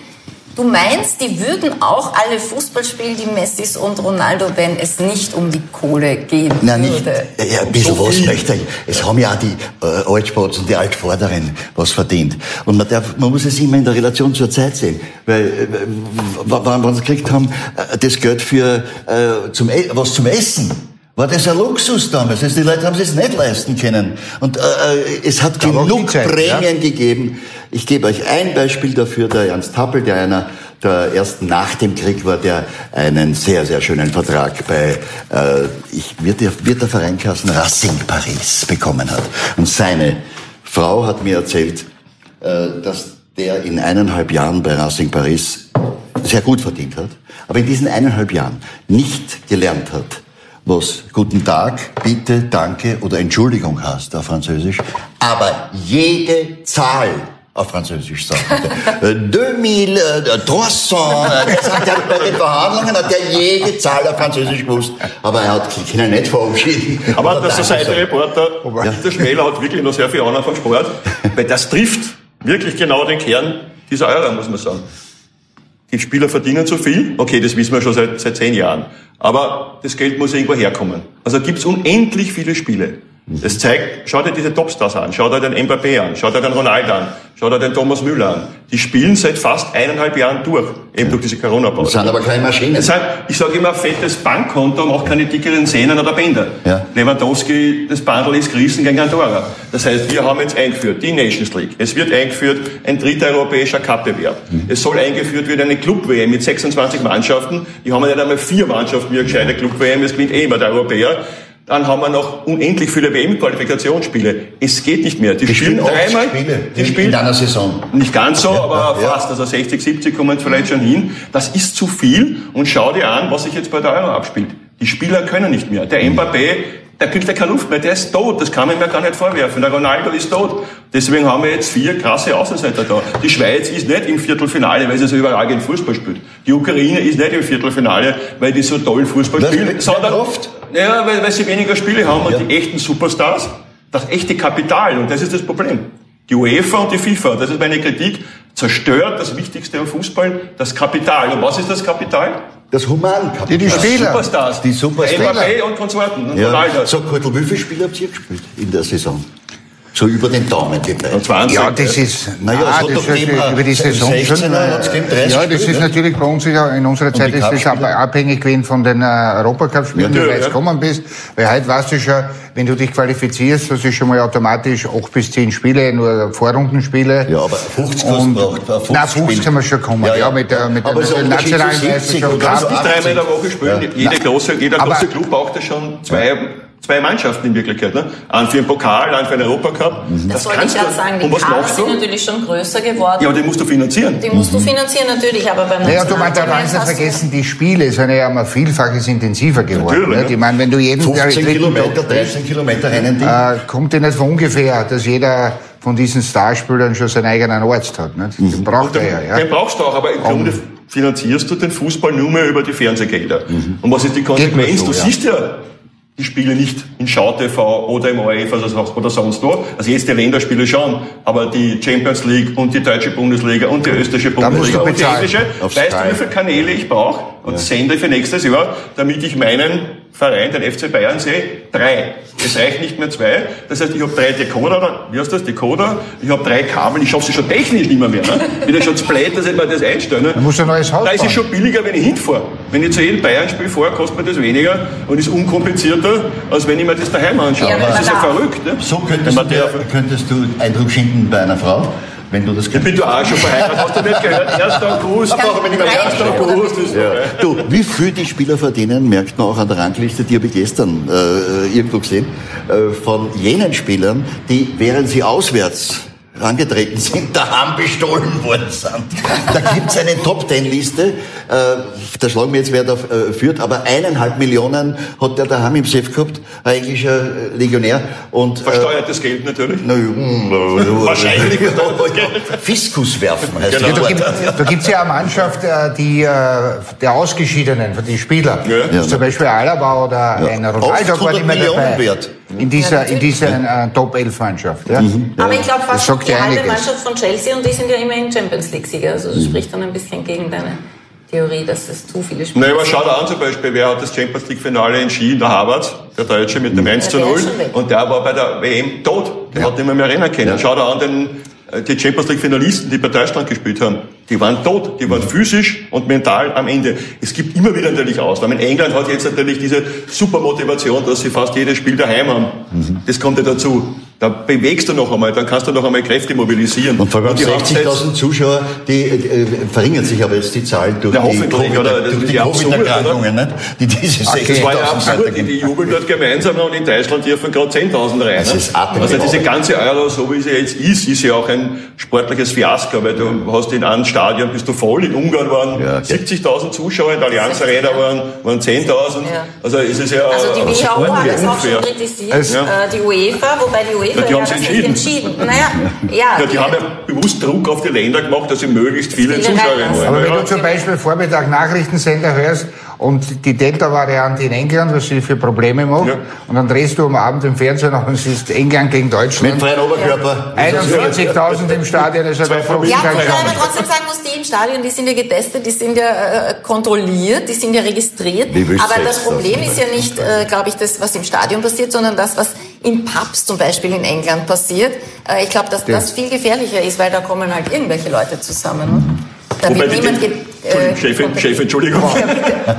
Du meinst, die würden auch alle Fußball spielen, die Messis und Ronaldo, wenn es nicht um die Kohle gehen Nein, nicht. würde? Ja, ein bisschen was möchte ich. Es haben ja auch die äh, Altsports und die Altvorderen was verdient. Und man, darf, man muss es immer in der Relation zur Zeit sehen. Weil, äh, wann wir gekriegt haben, äh, das Geld für äh, zum, E- was zum Essen, war das ein Luxus damals. Also die Leute haben es nicht leisten können. Und äh, äh, es hat Da genug Zeit, ja. Prämien gegeben. Ich gebe euch ein Beispiel dafür, der Ernst Happel, der einer der ersten nach dem Krieg war, der einen sehr, sehr schönen Vertrag bei, äh, ich, wird, der, wird der Verein Kassen Racing Paris bekommen hat. Und seine Frau hat mir erzählt, äh, dass der in eineinhalb Jahren bei Racing Paris sehr gut verdient hat, aber in diesen eineinhalb Jahren nicht gelernt hat, was Guten Tag, Bitte, Danke oder Entschuldigung heißt auf Französisch, aber jede Zahl auf Französisch sagen. Äh, 2000, äh, 300, das hat er bei den Verhandlungen hat er jede Zahl auf Französisch gewusst, aber er hat sich nicht verabschiedet. Aber der. Society-Reporter, Ja. Dieter Schmäler hat wirklich noch sehr viel Ahnung vom Sport, weil das trifft wirklich genau den Kern dieser Euro, muss man sagen. Die Spieler verdienen zu viel, okay, das wissen wir schon seit, seit zehn Jahren. Aber das Geld muss irgendwo herkommen. Also gibt es unendlich viele Spiele. Das zeigt, schau dir diese Topstars an, schau dir den Mbappé an, schau dir den Ronaldo an, schau dir den Thomas Müller an. Die spielen seit fast eineinhalb Jahren durch, eben durch diese Corona-Pause. Das sind aber keine Maschinen. Das heißt, ich sage immer, fettes Bankkonto macht keine dickeren Sehnen oder Bänder. Ja. Lewandowski, das Bandel ist gerissen gegen Andorra. Das heißt, wir haben jetzt eingeführt die Nations League. Es wird eingeführt ein dritter europäischer Cup-Bewerb. Es soll eingeführt werden eine Club-WM mit 26 Mannschaften. Die haben ja nicht einmal vier Mannschaften wie eine gescheite Club-WM. Es gewinnt eh immer der Europäer. Dann haben wir noch unendlich viele WM-Qualifikationsspiele. Es geht nicht mehr. Die, Die spielen acht dreimal. Spiele die spielen in einer Saison. nicht ganz so, aber ja. fast. Also 60, 70 kommen vielleicht schon hin. Das ist zu viel. Und schau dir an, was sich jetzt bei der Euro abspielt. Die Spieler können nicht mehr. Der Mbappé, der kriegt ja keine Luft mehr. Der ist tot. Das kann man mir gar nicht vorwerfen. Der Ronaldo ist tot. Deswegen haben wir jetzt vier krasse Außenseiter da. Die Schweiz ist nicht im Viertelfinale, weil sie so überragend Fußball spielt. Die Ukraine ist nicht im Viertelfinale, weil die so toll Fußball Was, spielen. wer Sondern, oft? ja, weil, weil sie weniger Spiele haben und Ja. die echten Superstars, das echte Kapital, und das ist das Problem. Die UEFA und die FIFA, das ist meine Kritik, zerstört das Wichtigste am Fußball, das Kapital. Und was ist das Kapital? Das Humankapital. Die, die Spieler. Superstars. Die Superstars. Mbappé und Konsorten. Ja. So, Kurtl, wie viele Spiele habt ihr gespielt in der Saison? So über den Daumen geteilt. 20. Ja, das ist, Naja, ah, das gegeben, über die äh, Saison 16er schon, äh, hat's gegeben, 30 Ja, das ist ne? natürlich bei uns, ja, in unserer Zeit die ist das abhängig gewesen von den äh, Europacup-Spielen, Ja, wie ja, weit du ja. gekommen bist. Weil heute weißt du schon, wenn du dich qualifizierst, das ist schon mal automatisch acht bis zehn Spiele, nur Vorrundenspiele. Ja, aber 50 Und, braucht äh, 50 nein, 50 Spiele. haben wir schon gekommen, ja, mit der, mit Aber der, nationalen 70 Meisterschaft. klar. so Nicht dreimal in der Woche spielen. Jede große, jeder große Club braucht ja schon zwei, zwei Mannschaften in Wirklichkeit. Ne? Einen für den Pokal, einen für den Europacup. Das wollte ich gerade sagen. Die Und was Kader machst sind du? natürlich schon größer geworden. Ja, aber den musst du finanzieren. die musst du finanzieren natürlich, aber beim Naja, du meinst, da eins nicht vergessen, die Spiele sind ja ein Vielfaches intensiver geworden. Natürlich, nicht? ja. Ich meine, wenn du jeden 15 dritten Kilometer, Tag- 13 Kilometer rennen die. äh, kommt ja nicht von ungefähr, dass jeder von diesen Starspielern schon seinen eigenen Arzt hat. Mhm. Den braucht er ja. ja. den brauchst du auch, aber im Grunde finanzierst du den Fußball nur mehr über die Fernsehgelder. Und was ist die Konsequenz? so, du ja. siehst ja, die Spiele nicht in Schau-TV oder im ORF oder sonst wo. Also jetzt die Länderspiele schon, aber die Champions League und die deutsche Bundesliga und die österreichische Bundesliga und die englische. Weißt du, wie viele Kanäle ich brauche und ja. sende für nächstes Jahr, damit ich meinen Verein, den FC Bayern, sehe? Drei. Es reicht nicht mehr zwei. Das heißt, ich habe drei Decoder, wie heißt das, Decoder, ich habe drei Kabel, ich schaffe sie schon technisch nicht mehr mehr. Ne? Wieder schon spät, dass ich mir das einstelle. Ne? Da muss ein neues Haus Da ist es schon billiger, wenn ich hinfahre. Wenn ich zu jedem Bayern-Spiel fahre, kostet mir das weniger und ist unkomplizierter, als wenn ich mir das daheim anschaue. Ja, das ist ja verrückt. Ne? So könntest, du, könntest du Eindruck schinden bei einer Frau wenn du das Ich bin du auch schon verheiratet, hast du nicht gehört? 1. August, aber wenn ich mal 1. August ist. Ja. Du, wie viel die Spieler verdienen, merkt man auch an der Rangliste, die habe ich gestern äh, irgendwo gesehen, äh, von jenen Spielern, die, während sie auswärts rangetreten sind, daheim bestohlen worden sind. Da gibt's eine Top-Ten-Liste, äh, da schlagen wir jetzt, wer da äh, führt, aber eineinhalb Millionen hat der daheim im Safe gehabt, ein englischer äh, Legionär. Und, Versteuertes Geld natürlich. Na, Wahrscheinlich versteuertes Geld. Fiskus werfen heißt genau. ja, da, da gibt's ja eine Mannschaft, die, der Ausgeschiedenen, von den Spielern, ja. zum Beispiel Alaba oder ja. ein Ronaldo war immer dabei. Wert in dieser, in dieser äh, Top-11-Mannschaft. Ja? Mhm. Aber ich glaube fast die halbe Mannschaft von Chelsea und die sind ja immerhin Champions League-Sieger. Also das mhm. spricht dann ein bisschen gegen deine Theorie, dass es zu viele Spiele Nein, aber schau da an zum Beispiel, wer hat das Champions League-Finale entschieden? Der Harvard, der Deutsche mit dem 1 mhm. zu 0. Und der war bei der WM tot. Der ja. hat nicht mehr, mehr rennen können. Ja. Schau da an den die Champions League Finalisten, die bei Deutschland gespielt haben, die waren tot, die waren physisch und mental am Ende. Es gibt immer wieder natürlich Ausnahmen. England hat jetzt natürlich diese super Motivation, dass sie fast jedes Spiel daheim haben. Mhm. Das kommt ja dazu. Da bewegst du noch einmal, dann kannst du noch einmal Kräfte mobilisieren. Und vor allem 60.000 Zuschauer, die äh, verringert sich aber jetzt die Zahl durch ja, die, COVID, oder, durch die Covid-Erkrankungen, nicht? die diese 60.000 Das war ja absurd, die, die jubeln dort gemeinsam und in Deutschland dürfen gerade 10.000 rein. Das ist also diese ganze Euro, so wie sie jetzt ist, ist ja auch ein sportliches Fiasko, weil du hast in einem Stadion, bist du voll, in Ungarn waren ja, okay. 70.000 Zuschauer, in der Allianz Arena waren, waren 10.000. Ja. Also ist es ja Also die WHO hat das auch schon kritisiert, also, die UEFA, wobei die UEFA ja, die haben ja, entschieden. entschieden. Naja, ja, ja, die haben ja bewusst Druck auf die Länder gemacht, dass sie möglichst viele, viele Zuschauer haben. Aber wenn du zum Beispiel Vormittag Nachrichtensender hörst, und die Delta-Variante in England, was sie für Probleme macht. Ja. Und dann drehst du am Abend im Fernsehen noch und siehst England gegen Deutschland. Mit freien Oberkörper. 41.000 im Stadion. Also ja, wobei man trotzdem sagen muss, die im Stadion, die sind ja getestet, die sind ja äh, kontrolliert, die sind ja registriert. Aber das Problem ist ja nicht, äh, glaube ich, das, was im Stadion passiert, sondern das, was in Pubs zum Beispiel in England passiert. Äh, ich glaube, dass das viel gefährlicher ist, weil da kommen halt irgendwelche Leute zusammen. Da Wobei wird niemand äh, Chef, Chef, Entschuldigung.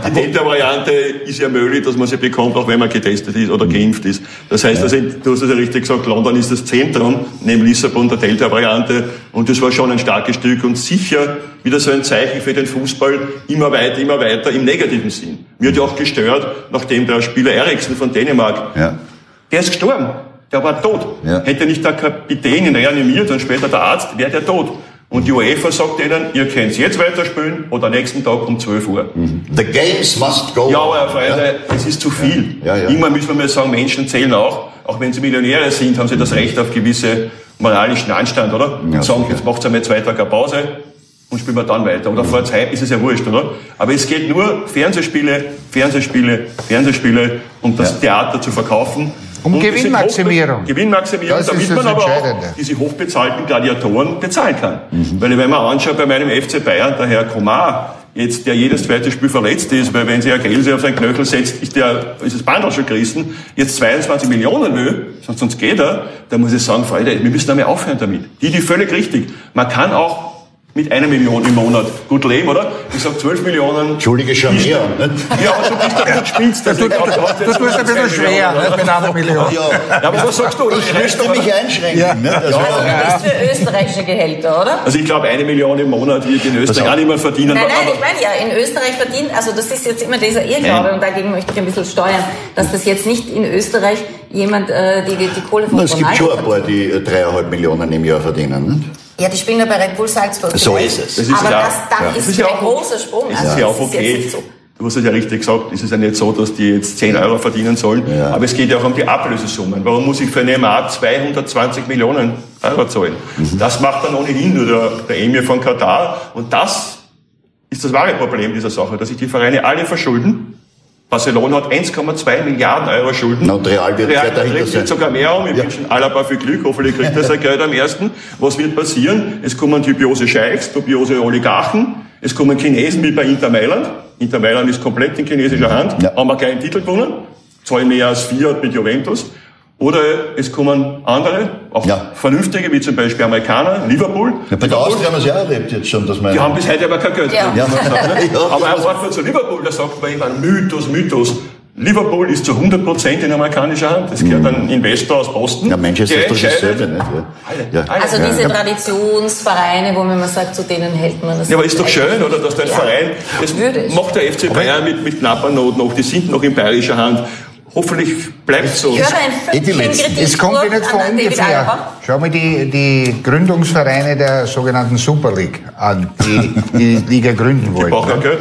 die Delta-Variante ist ja möglich, dass man sie bekommt, auch wenn man getestet ist oder geimpft ist. Das heißt, ja. du hast es ja richtig gesagt, London ist das Zentrum, neben Lissabon der Delta-Variante. Und das war schon ein starkes Stück und sicher wieder so ein Zeichen für den Fußball, immer weiter, immer weiter im negativen Sinn. Mir hat ja auch gestört, nachdem der Spieler Eriksen von Dänemark, ja. Der ist gestorben. Der war tot. Ja. Hätte nicht der Kapitän ihn reanimiert und später der Arzt, wäre der tot. Und die UEFA sagt ihnen, ihr könnt jetzt weiterspielen oder nächsten Tag um 12 Uhr. The games must go. Ja, aber Freunde, ja. es ist zu viel. Ja. Ja. Irgendwann müssen wir mal sagen, Menschen zählen auch. Auch wenn sie Millionäre sind, haben sie das Recht auf gewisse moralischen Anstand, oder? Und sagen, jetzt macht einmal zwei Tage Pause und spielen wir dann weiter. Oder vor Zeit ist es ja wurscht, oder? Aber es geht nur Fernsehspiele, Fernsehspiele, Fernsehspiele, um das Theater zu verkaufen. Um Gewinnmaximierung. Gewinnmaximierung, das damit man aber auch diese hochbezahlten Gladiatoren bezahlen kann. Mhm. Weil wenn man anschaut bei meinem FC Bayern, der Herr Komar, jetzt, der jedes zweite Spiel verletzt ist, weil wenn sich ein Gelse auf seinen Knöchel setzt, ist, der, ist das Bandel schon gerissen, jetzt 22 Millionen will, sonst geht er, da muss ich sagen, Freunde, wir müssen einmal aufhören damit. Die, die völlig richtig. Man kann auch mit einer Million im Monat gut leben, oder? Ich sag 12 Millionen. Entschuldige schon mehr. Ne? Ja, aber du bist ja gut spielst. Das du, du, du, du tust ein bisschen schwer ne, mit einer Million. Ja. ja, aber was sagst du? Ich möchte mich einschränken. Ja. Ne? Also, ja, ja. Das für österreichische Gehälter, oder? Also ich glaube, eine Million im Monat wird in Österreich auch nicht mehr verdienen. Nein, nein, ich meine ja, in Österreich verdient, also das ist jetzt immer dieser Irrglaube und dagegen möchte ich ein bisschen steuern, dass das jetzt nicht in Österreich jemand äh, die, die Kohle von Es gibt schon ein paar, die dreieinhalb Millionen im Jahr verdienen. Nicht? Ja, die spielen ja bei Red Bull Salzburg. So ist es. Das ist Aber ja, das dann ja. ist, ist ja ein großer Sprung. Ist also, ja auch okay. So. Du hast es ja richtig gesagt, es ist ja nicht so, dass die jetzt 10 Euro verdienen sollen, ja. aber es geht ja auch um die Ablösesummen. Warum muss ich für eine Markt 220 Millionen Euro zahlen? Mhm. Das macht dann ohnehin nur der, der Emir von Katar und das ist das wahre Problem dieser Sache, dass sich die Vereine alle verschulden Barcelona hat 1,2 Milliarden Euro Schulden. Und Real wird Real dahinter sein. sogar mehr haben. Wir Ja. wünschen Alaba viel Glück. Hoffentlich kriegt er sein Geld am ersten. Was wird passieren? Es kommen dubiose Scheichs, dubiose Oligarchen. Es kommen Chinesen wie bei Inter Mailand. Inter Mailand ist komplett in chinesischer Hand. Ja. Haben wir keinen Titel gewonnen. Zahlen mehr als Fiat mit Juventus. Oder es kommen andere, auch Ja. vernünftige, wie zum Beispiel Amerikaner, Liverpool. Ja, bei der Austria haben wir es ja erlebt jetzt schon, dass man... Die haben bis heute aber kein Geld. Ja. Ja. Aber er war zu Liverpool, da sagt man immer Mythos, Mythos. Liverpool ist zu 100% in amerikanischer Hand. Es gehört ein Investor aus Boston. Ja, Manchester ist doch dasselbe, nicht? Ja. Ja. Alle. Also Ja. diese Traditionsvereine, wo man immer sagt, zu denen hält man das. Ja, aber ist doch schön, oder? Dass der Ja. Verein, das Würde macht der FC Bayern mit, mit knapper Not noch, die sind noch in bayerischer Hand. Hoffentlich bleibt so. Ich höre ein die Fünkchen letzten. Kritik Es kommt ja nicht von ungefähr. Schau mal die, die Gründungsvereine der sogenannten Super League an, die die Liga gründen Ich wollten. brauche kein Geld.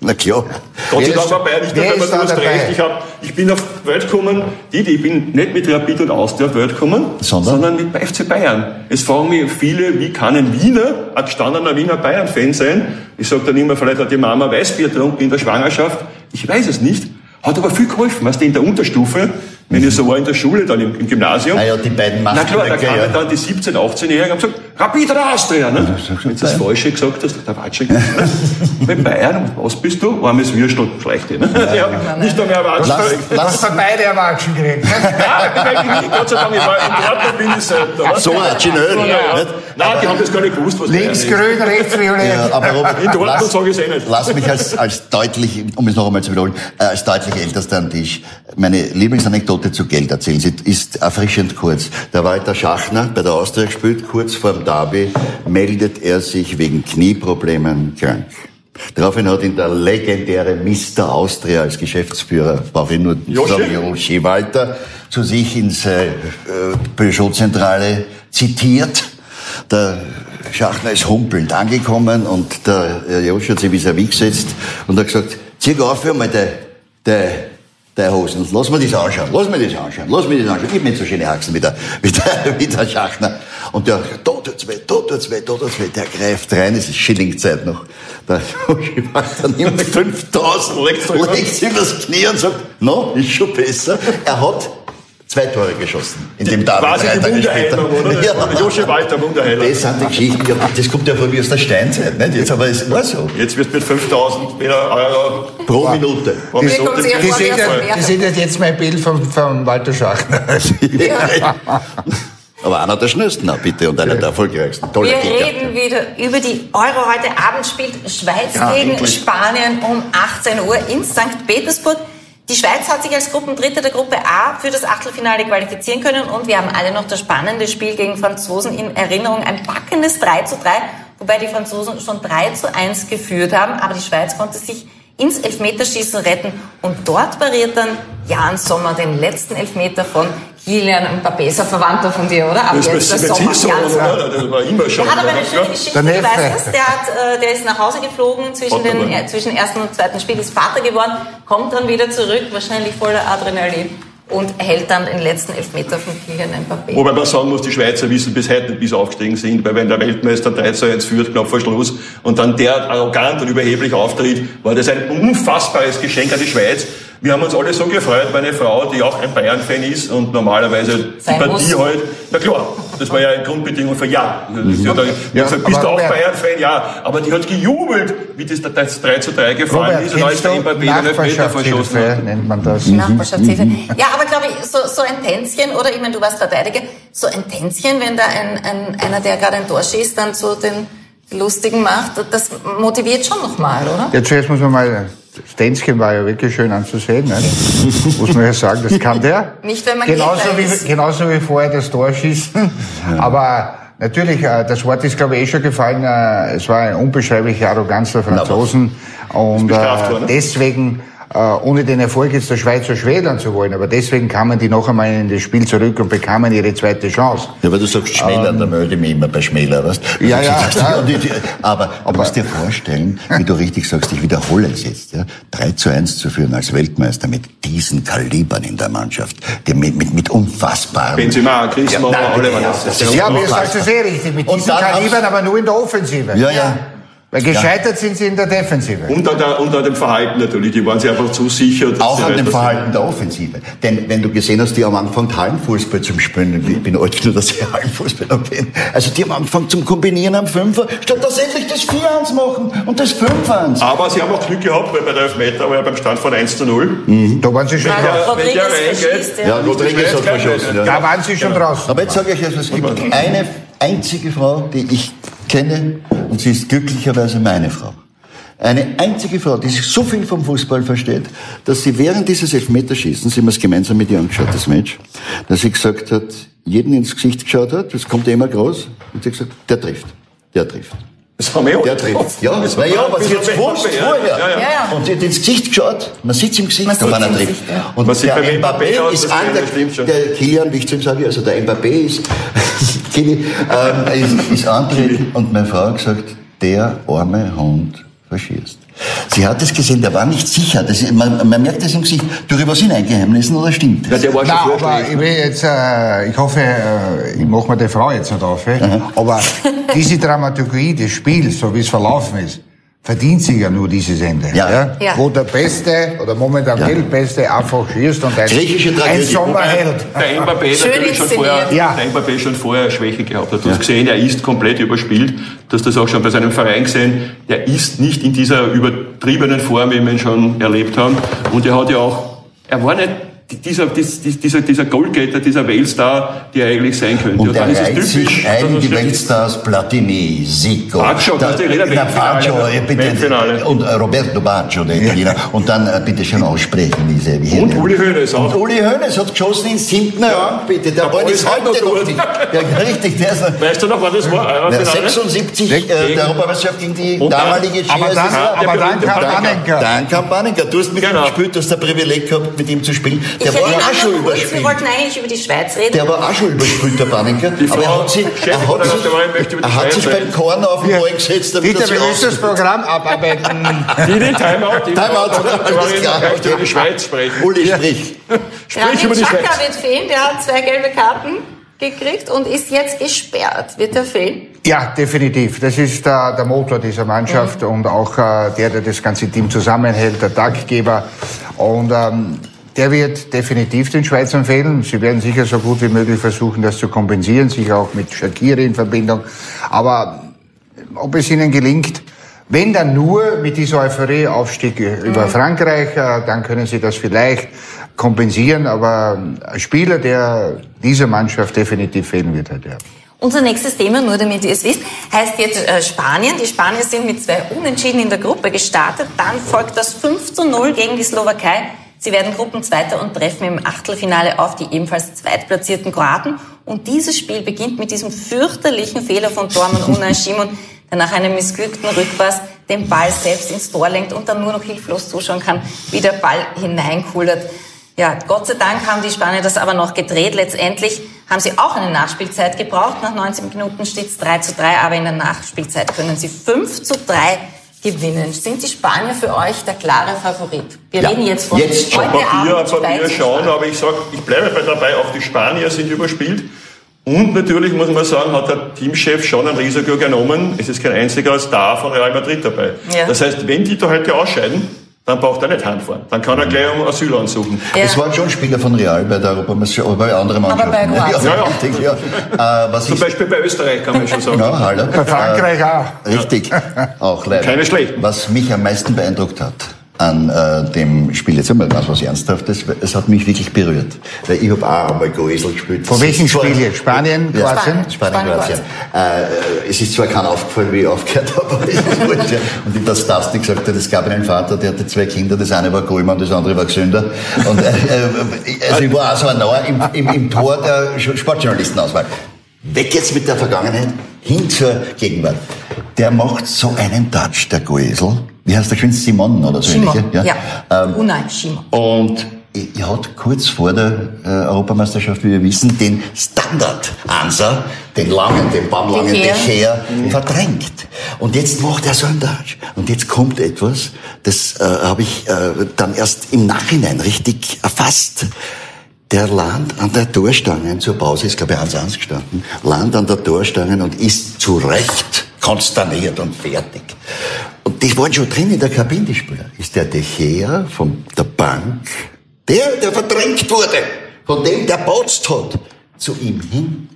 Na klar. Gott sei Dank war Bayern nicht dabei, ist du recht. Ich, hab, ich bin auf die Welt gekommen, die, die, ich bin nicht mit Rapid und Austria auf die Welt gekommen, Sondern? mit FC Bayern. Es fragen mich viele, wie kann ein Wiener, ein gestandener Wiener Bayern-Fan sein? Ich sage dann immer, vielleicht hat die Mama Weißbier getrunken in der Schwangerschaft. Ich weiß es nicht. Hat aber viel geholfen, weißt du, in der Unterstufe, wenn ich so war in der Schule, dann im, im Gymnasium. Ah ja, die beiden Na klar, da kamen ja. dann die 17-, 18-Jährigen und haben gesagt, Rapid oder Austria, ne? Wenn du das Falsche gesagt hast, der Watsche ne? Bei Bayern, was bist du? Armes Würstel, schlechte, ne? Ja, nicht einmal erwartet. Lass, lass, bei beide erwachsen ich bin Gott sei Dank, ich war in Dortmund bin ich selten. oder? So ein Ingenieur? Nein, die haben das gar nicht gewusst, was Links grün, rechts violett. ja, aber Robert, In Dortmund lass, sage ich es eh nicht. lass mich als, als deutlich, um es noch einmal zu wiederholen, äh, als deutlich Ältester am Tisch meine Lieblingsanekdote zu Geld erzählen. Sie ist erfrischend kurz. Der Walter Schachner bei der Austria gespielt, kurz vor dem Derby meldet er sich wegen Knieproblemen krank. Daraufhin hat ihn der legendäre Mr. Austria als Geschäftsführer, brauche ich nur Joshi? sagen, Joshi Walter, zu sich ins äh, äh, Peugeot-Zentrale zitiert. Der Schachner ist humpelnd angekommen und der äh, Joshi hat sich vis-à-vis gesetzt und hat gesagt, zieh auf einmal de, de, de Hosen, lass mir das anschauen, lass mir das anschauen, lass mir das anschauen. Ich hab nicht so schöne Haxen wie der, wie der, wie der Schachner. Und der, da tut's weh, da tut's weh, da tut's weh, der greift rein, es ist Schillingzeit noch. Der Joshi Walter nimmt 5000, legt sich übers Knie und sagt, no, ist schon besser. Er hat zwei Tore geschossen. In dem Derby Quasi drei die Tage später. Oder? Ja. Joshi Walter, Wunderheiler. Das sind die Geschichten. Ja, das kommt ja von wie aus der Steinzeit, nicht? Jetzt aber es war so. Jetzt wirst du mit 5000 Euro Pro Minute. pro Minute Die sehen, ja, die sehen ja jetzt mein Bild von, von Walter Schachner. Aber einer der schnellsten, auch bitte, und einer der erfolgreichsten. Toller Wir Kicker. reden wieder über die Euro. Heute Abend spielt Schweiz Ja, gegen endlich. Spanien um 18 Uhr in St. Petersburg. Die Schweiz hat sich als Gruppendritter der Gruppe A für das Achtelfinale qualifizieren können und wir haben alle noch das spannende Spiel gegen Franzosen in Erinnerung. Ein packendes 3 zu 3, wobei die Franzosen schon 3 zu 1 geführt haben, aber die Schweiz konnte sich ins Elfmeterschießen retten und dort pariert dann Jan Sommer den letzten Elfmeter von Kilian Mbappé. Ist ein Verwandter von dir, oder? Aber Das jetzt der ist Sommer, so, Sommer. oder? Das war immer schon. Der hat aber eine schöne Geschichte, Der du weißt das. Der, hat, äh, der ist nach Hause geflogen zwischen, den, äh, zwischen ersten und zweiten Spiel, ist Vater geworden, kommt dann wieder zurück, wahrscheinlich voller Adrenalin und hält dann den letzten Elfmeter von Kylian Mbappé. Wobei man sagen muss, die Schweizer wissen bis heute nicht, wie sie aufgestiegen sind, weil wenn der Weltmeister 3 zu 1 führt, knapp vor Schluss, und dann der arrogant und überheblich auftritt, war das ein unfassbares Geschenk an die Schweiz. Wir haben uns alle so gefreut, meine Frau, die auch ein Bayern-Fan ist und normalerweise die Sein Partie muss. halt, na klar, das war ja eine Grundbedingung für Ja. Sie hat dann Ja, gesagt, bist aber du auch Bayern-Fan? Ja. Aber die hat gejubelt, wie das, das 3 zu 3 gefallen Robert, ist und als der Mbappé den Elfmeter verschossen hat. nennt man das. Nachbarschaftshilfe. Ja, aber glaube ich, so, so ein Tänzchen, oder ich meine, du warst Verteidiger, so ein Tänzchen, wenn da ein, ein, einer, der gerade ein Tor schießt, dann so den Lustigen macht, das motiviert schon nochmal, oder? Ja, zuerst muss man mal, Stenzchen war ja wirklich schön anzusehen, ne? muss man ja sagen, das kann der. Nicht, wenn man genauso wie, ist. genauso wie vorher das Tor schießen. Aber natürlich, äh, das Wort ist, glaube ich, eh schon gefallen, äh, es war eine unbeschreibliche Arroganz der Franzosen. Und äh, worden. deswegen, ohne den Erfolg jetzt der Schweiz so schmälern zu wollen, aber deswegen kamen die noch einmal in das Spiel zurück und bekamen ihre zweite Chance. Ja, weil du sagst Schmäler, da melde ich mich immer bei Schmäler, weißt Ähm. Ja, ja, ja. Die, die, aber du musst dir vorstellen, wie du richtig sagst, ich wiederhole es jetzt, ja, 3 zu 1 zu führen als Weltmeister mit diesen Kalibern in der Mannschaft, die mit, mit, mit unfassbaren... Benzema, Griezmann, nein, alle waren ja, das. das ist Ja, aber unfassbar. sagt es eh richtig, mit Und diesen Kalibern, aber nur in der Offensive. Ja, ja. Weil gescheitert sind sie in der Defensive. Und an, der, und an dem Verhalten natürlich. Die waren sich einfach zu sicher. dass Auch an dem. Verhalten der Offensive. Denn wenn du gesehen hast, die haben angefangen, Hallenfußball zu spielen. Ich bin alt genug, dass ich Hallenfußballer bin. Also die haben angefangen zum Kombinieren am Fünfer, statt dass sie endlich das 4-1 machen und das 5-1. Aber sie haben auch Glück gehabt, weil bei der Elfmeter war ja beim Stand von 1 zu 0. Da waren sie schon Ja, draußen. wenn Rodriguez der reingeht, verschießt, Ja, Rodriguez hat verschossen. Ja. Da waren sie schon draußen. Aber jetzt sage ich euch, es gibt eine einzige Frau, die ich kenne, und sie ist glücklicherweise meine Frau. Eine einzige Frau, die sich so viel vom Fußball versteht, dass sie während dieses Elfmeterschießens, es gemeinsam mit ihr angeschaut, das Match, dass sie gesagt hat, jeden ins Gesicht geschaut hat, das kommt immer groß, und sie hat gesagt, der trifft, der trifft. Das haben wir Der trifft. Ja, das ja, war aber sie ein hat bisschen gewusst Mbappé, ja. vorher. Ja, ja. Ja, ja. Und sie hat ins Gesicht geschaut, man sieht im Gesicht, sieht's einer im trifft. Ja. Und Man sieht der bei Mbappé ist an, der, der Kilian, wie ich zu ihm sage, also der Mbappé ist, Kili, ähm, ist, ist antreten und meine Frau hat gesagt, der arme Hund verschießt. Sie hat es gesehen, der war nicht sicher. Das, ist- man, man merkt das im Gesicht. Darüber sind ein Geheimnissen oder stimmt Ja, das? der war schon Nein, aber ich will jetzt, äh, ich hoffe, äh, ich mache mir die Frau jetzt nicht auf. eh. Aber diese Dramaturgie des Spiels, so wie es verlaufen ist, verdient sich ja nur dieses Ende. Ja. Ja. Wo der Beste oder momentan Ja. Weltbeste einfach schießt und ein, Griechische ein Tragödie. Sommerheld. Der Mbappé Schön natürlich schon vorher, Ja. der Mbappé schon vorher Schwäche gehabt hat. Du hast gesehen, er ist komplett überspielt. Du hast das auch schon bei seinem Verein gesehen. Der ist nicht in dieser übertriebenen Form, wie wir ihn schon erlebt haben. Und er hat ja auch, er war nicht dieser, dies- dies- dieser, dieser Goalgetter, dieser Weltstar, der er eigentlich sein könnte. Und er dann ist es typisch, ein, die Weltstars Platini, Zico. Baggio, da- das ist der Italiener, Na, Baggio, ne? ja, bitte, Weltfinale. Und äh, Roberto Baggio, der Italiener. Und dann äh, bitte schon aussprechen, diese. Wie Und Uli Hoeneß auch. Und Uli Hoeneß hat geschossen ins siebten Rang, bitte. Der Ball ist heute noch nicht. Ja, richtig, der ist noch. Weißt du noch, wann das war? Ja, Europafinale? 76, äh, der Europameisterschaft gegen die Und dann- damalige Aber dann, Skier- aber dann kam Panenka. Panenka. Dan Kampanenka, du hast mit Genau. ihm gespielt, du hast ein Privileg gehabt, mit ihm zu spielen. Der ich war auch schon wir wollten eigentlich über die Schweiz reden. Der war auch schon überspielt, der. Die Aber er hat sich, er hat sich, er hat sich beim Korn auf den. Ball gesetzt, damit er sich wir müssen das. Programm abarbeiten. Die Timeout. Timeout, alles klar, möchte über die Schweiz sprechen. Uli, sprich. Sprich über die Schweiz. wird fehlen, der hat zwei gelbe Karten gekriegt und ist jetzt gesperrt. Wird er fehlen? Ja, definitiv. Das ist der, der Motor dieser Mannschaft und auch äh, der, der das ganze Team zusammenhält, der Taktgeber. Und ähm, der wird definitiv den Schweizern fehlen. Sie werden sicher so gut wie möglich versuchen, das zu kompensieren, sicher auch mit Shakiri in Verbindung. Aber ob es ihnen gelingt, wenn dann nur mit dieser Euphorie-Aufstieg über Frankreich, äh, dann können sie das vielleicht kompensieren. Aber ein Spieler, der dieser Mannschaft definitiv fehlen wird heute. Ja. Unser nächstes Thema, nur damit ihr es wisst, heißt jetzt äh, Spanien. Die Spanier sind mit zwei Unentschieden in der Gruppe gestartet. Dann folgt das 5 zu 0 gegen die Slowakei. Sie werden Gruppenzweiter und treffen im Achtelfinale auf die ebenfalls zweitplatzierten Kroaten. Und dieses Spiel beginnt mit diesem fürchterlichen Fehler von Tormann Unai Simon, der nach einem missglückten Rückpass den Ball selbst ins Tor lenkt und dann nur noch hilflos zuschauen kann, wie der Ball hineinkullert. Ja, Gott sei Dank haben die Spanier das aber noch gedreht. Letztendlich haben sie auch eine Nachspielzeit gebraucht. Nach 19 Minuten steht es 3 zu 3, aber in der Nachspielzeit können sie 5 zu 3 gewinnen. Sind die Spanier für euch der klare Favorit? Wir Ja, reden jetzt von jetzt schon. Papier, Abend. Papier schauen, aber ich sag, ich bleibe bei dabei, auch die Spanier sind überspielt. Und natürlich muss man sagen, hat der Teamchef schon ein Risiko genommen. Es ist kein einziger Star von Real Madrid dabei. Ja. Das heißt, wenn die da heute ausscheiden, dann braucht er nicht heimfahren. Dann kann er gleich um Asyl ansuchen. Ja. Es waren schon Spieler von Real bei der Europameisterschaft, aber bei anderen Aber bei Mannschaften. Kroatien. ja, Ja, ja. richtig, ja. Äh, was Zum Beispiel bei Österreich kann man schon sagen. ja, hallo. Bei Frankreich auch. Äh, richtig, auch leider. Keine schlechten. Was mich am meisten beeindruckt hat an äh, dem Spiel, jetzt einmal ganz was Ernsthaftes, es hat mich wirklich berührt. Weil ich habe auch einmal Goesel gespielt. Von welchem Spiel jetzt? Spanien, Ja, Kroatien? Spanien, Spanien, Kroatien. Äh, es ist zwar kein aufgefallen, wie ich aufgehört habe, aber wurscht, ja. Und ich das Dustin gesagt hat, es gab einen Vater, der hatte zwei Kinder, das eine war Goldmann, das andere war Gesünder. Und äh, äh, also ich war auch so ein Nauer im, im, im Tor der Sportjournalistenauswahl. Weg jetzt mit der Vergangenheit, hin zur Gegenwart. Der macht so einen Touch, der Goesel. Wie heißt der geschwind? Simon oder so Simon, ähnlich? ja. Ähm, Unai Simon. und er hat kurz vor der äh, Europameisterschaft, wie wir wissen, den Standard-Answer, den langen, den baumlangen De Gea. Becher verdrängt. Und jetzt macht er so einen Touch. Und jetzt kommt etwas, das äh, habe ich äh, dann erst im Nachhinein richtig erfasst. Der Land an der Torstange, zur Pause ist, glaube ich, 1-1 gestanden, Land an der Torstange und ist zu Recht konsterniert und fertig. Und die waren schon drin in der Kabine, die Spieler. Ist der De von der Bank, der, der verdrängt wurde, von dem der botzt hat, zu ihm hin,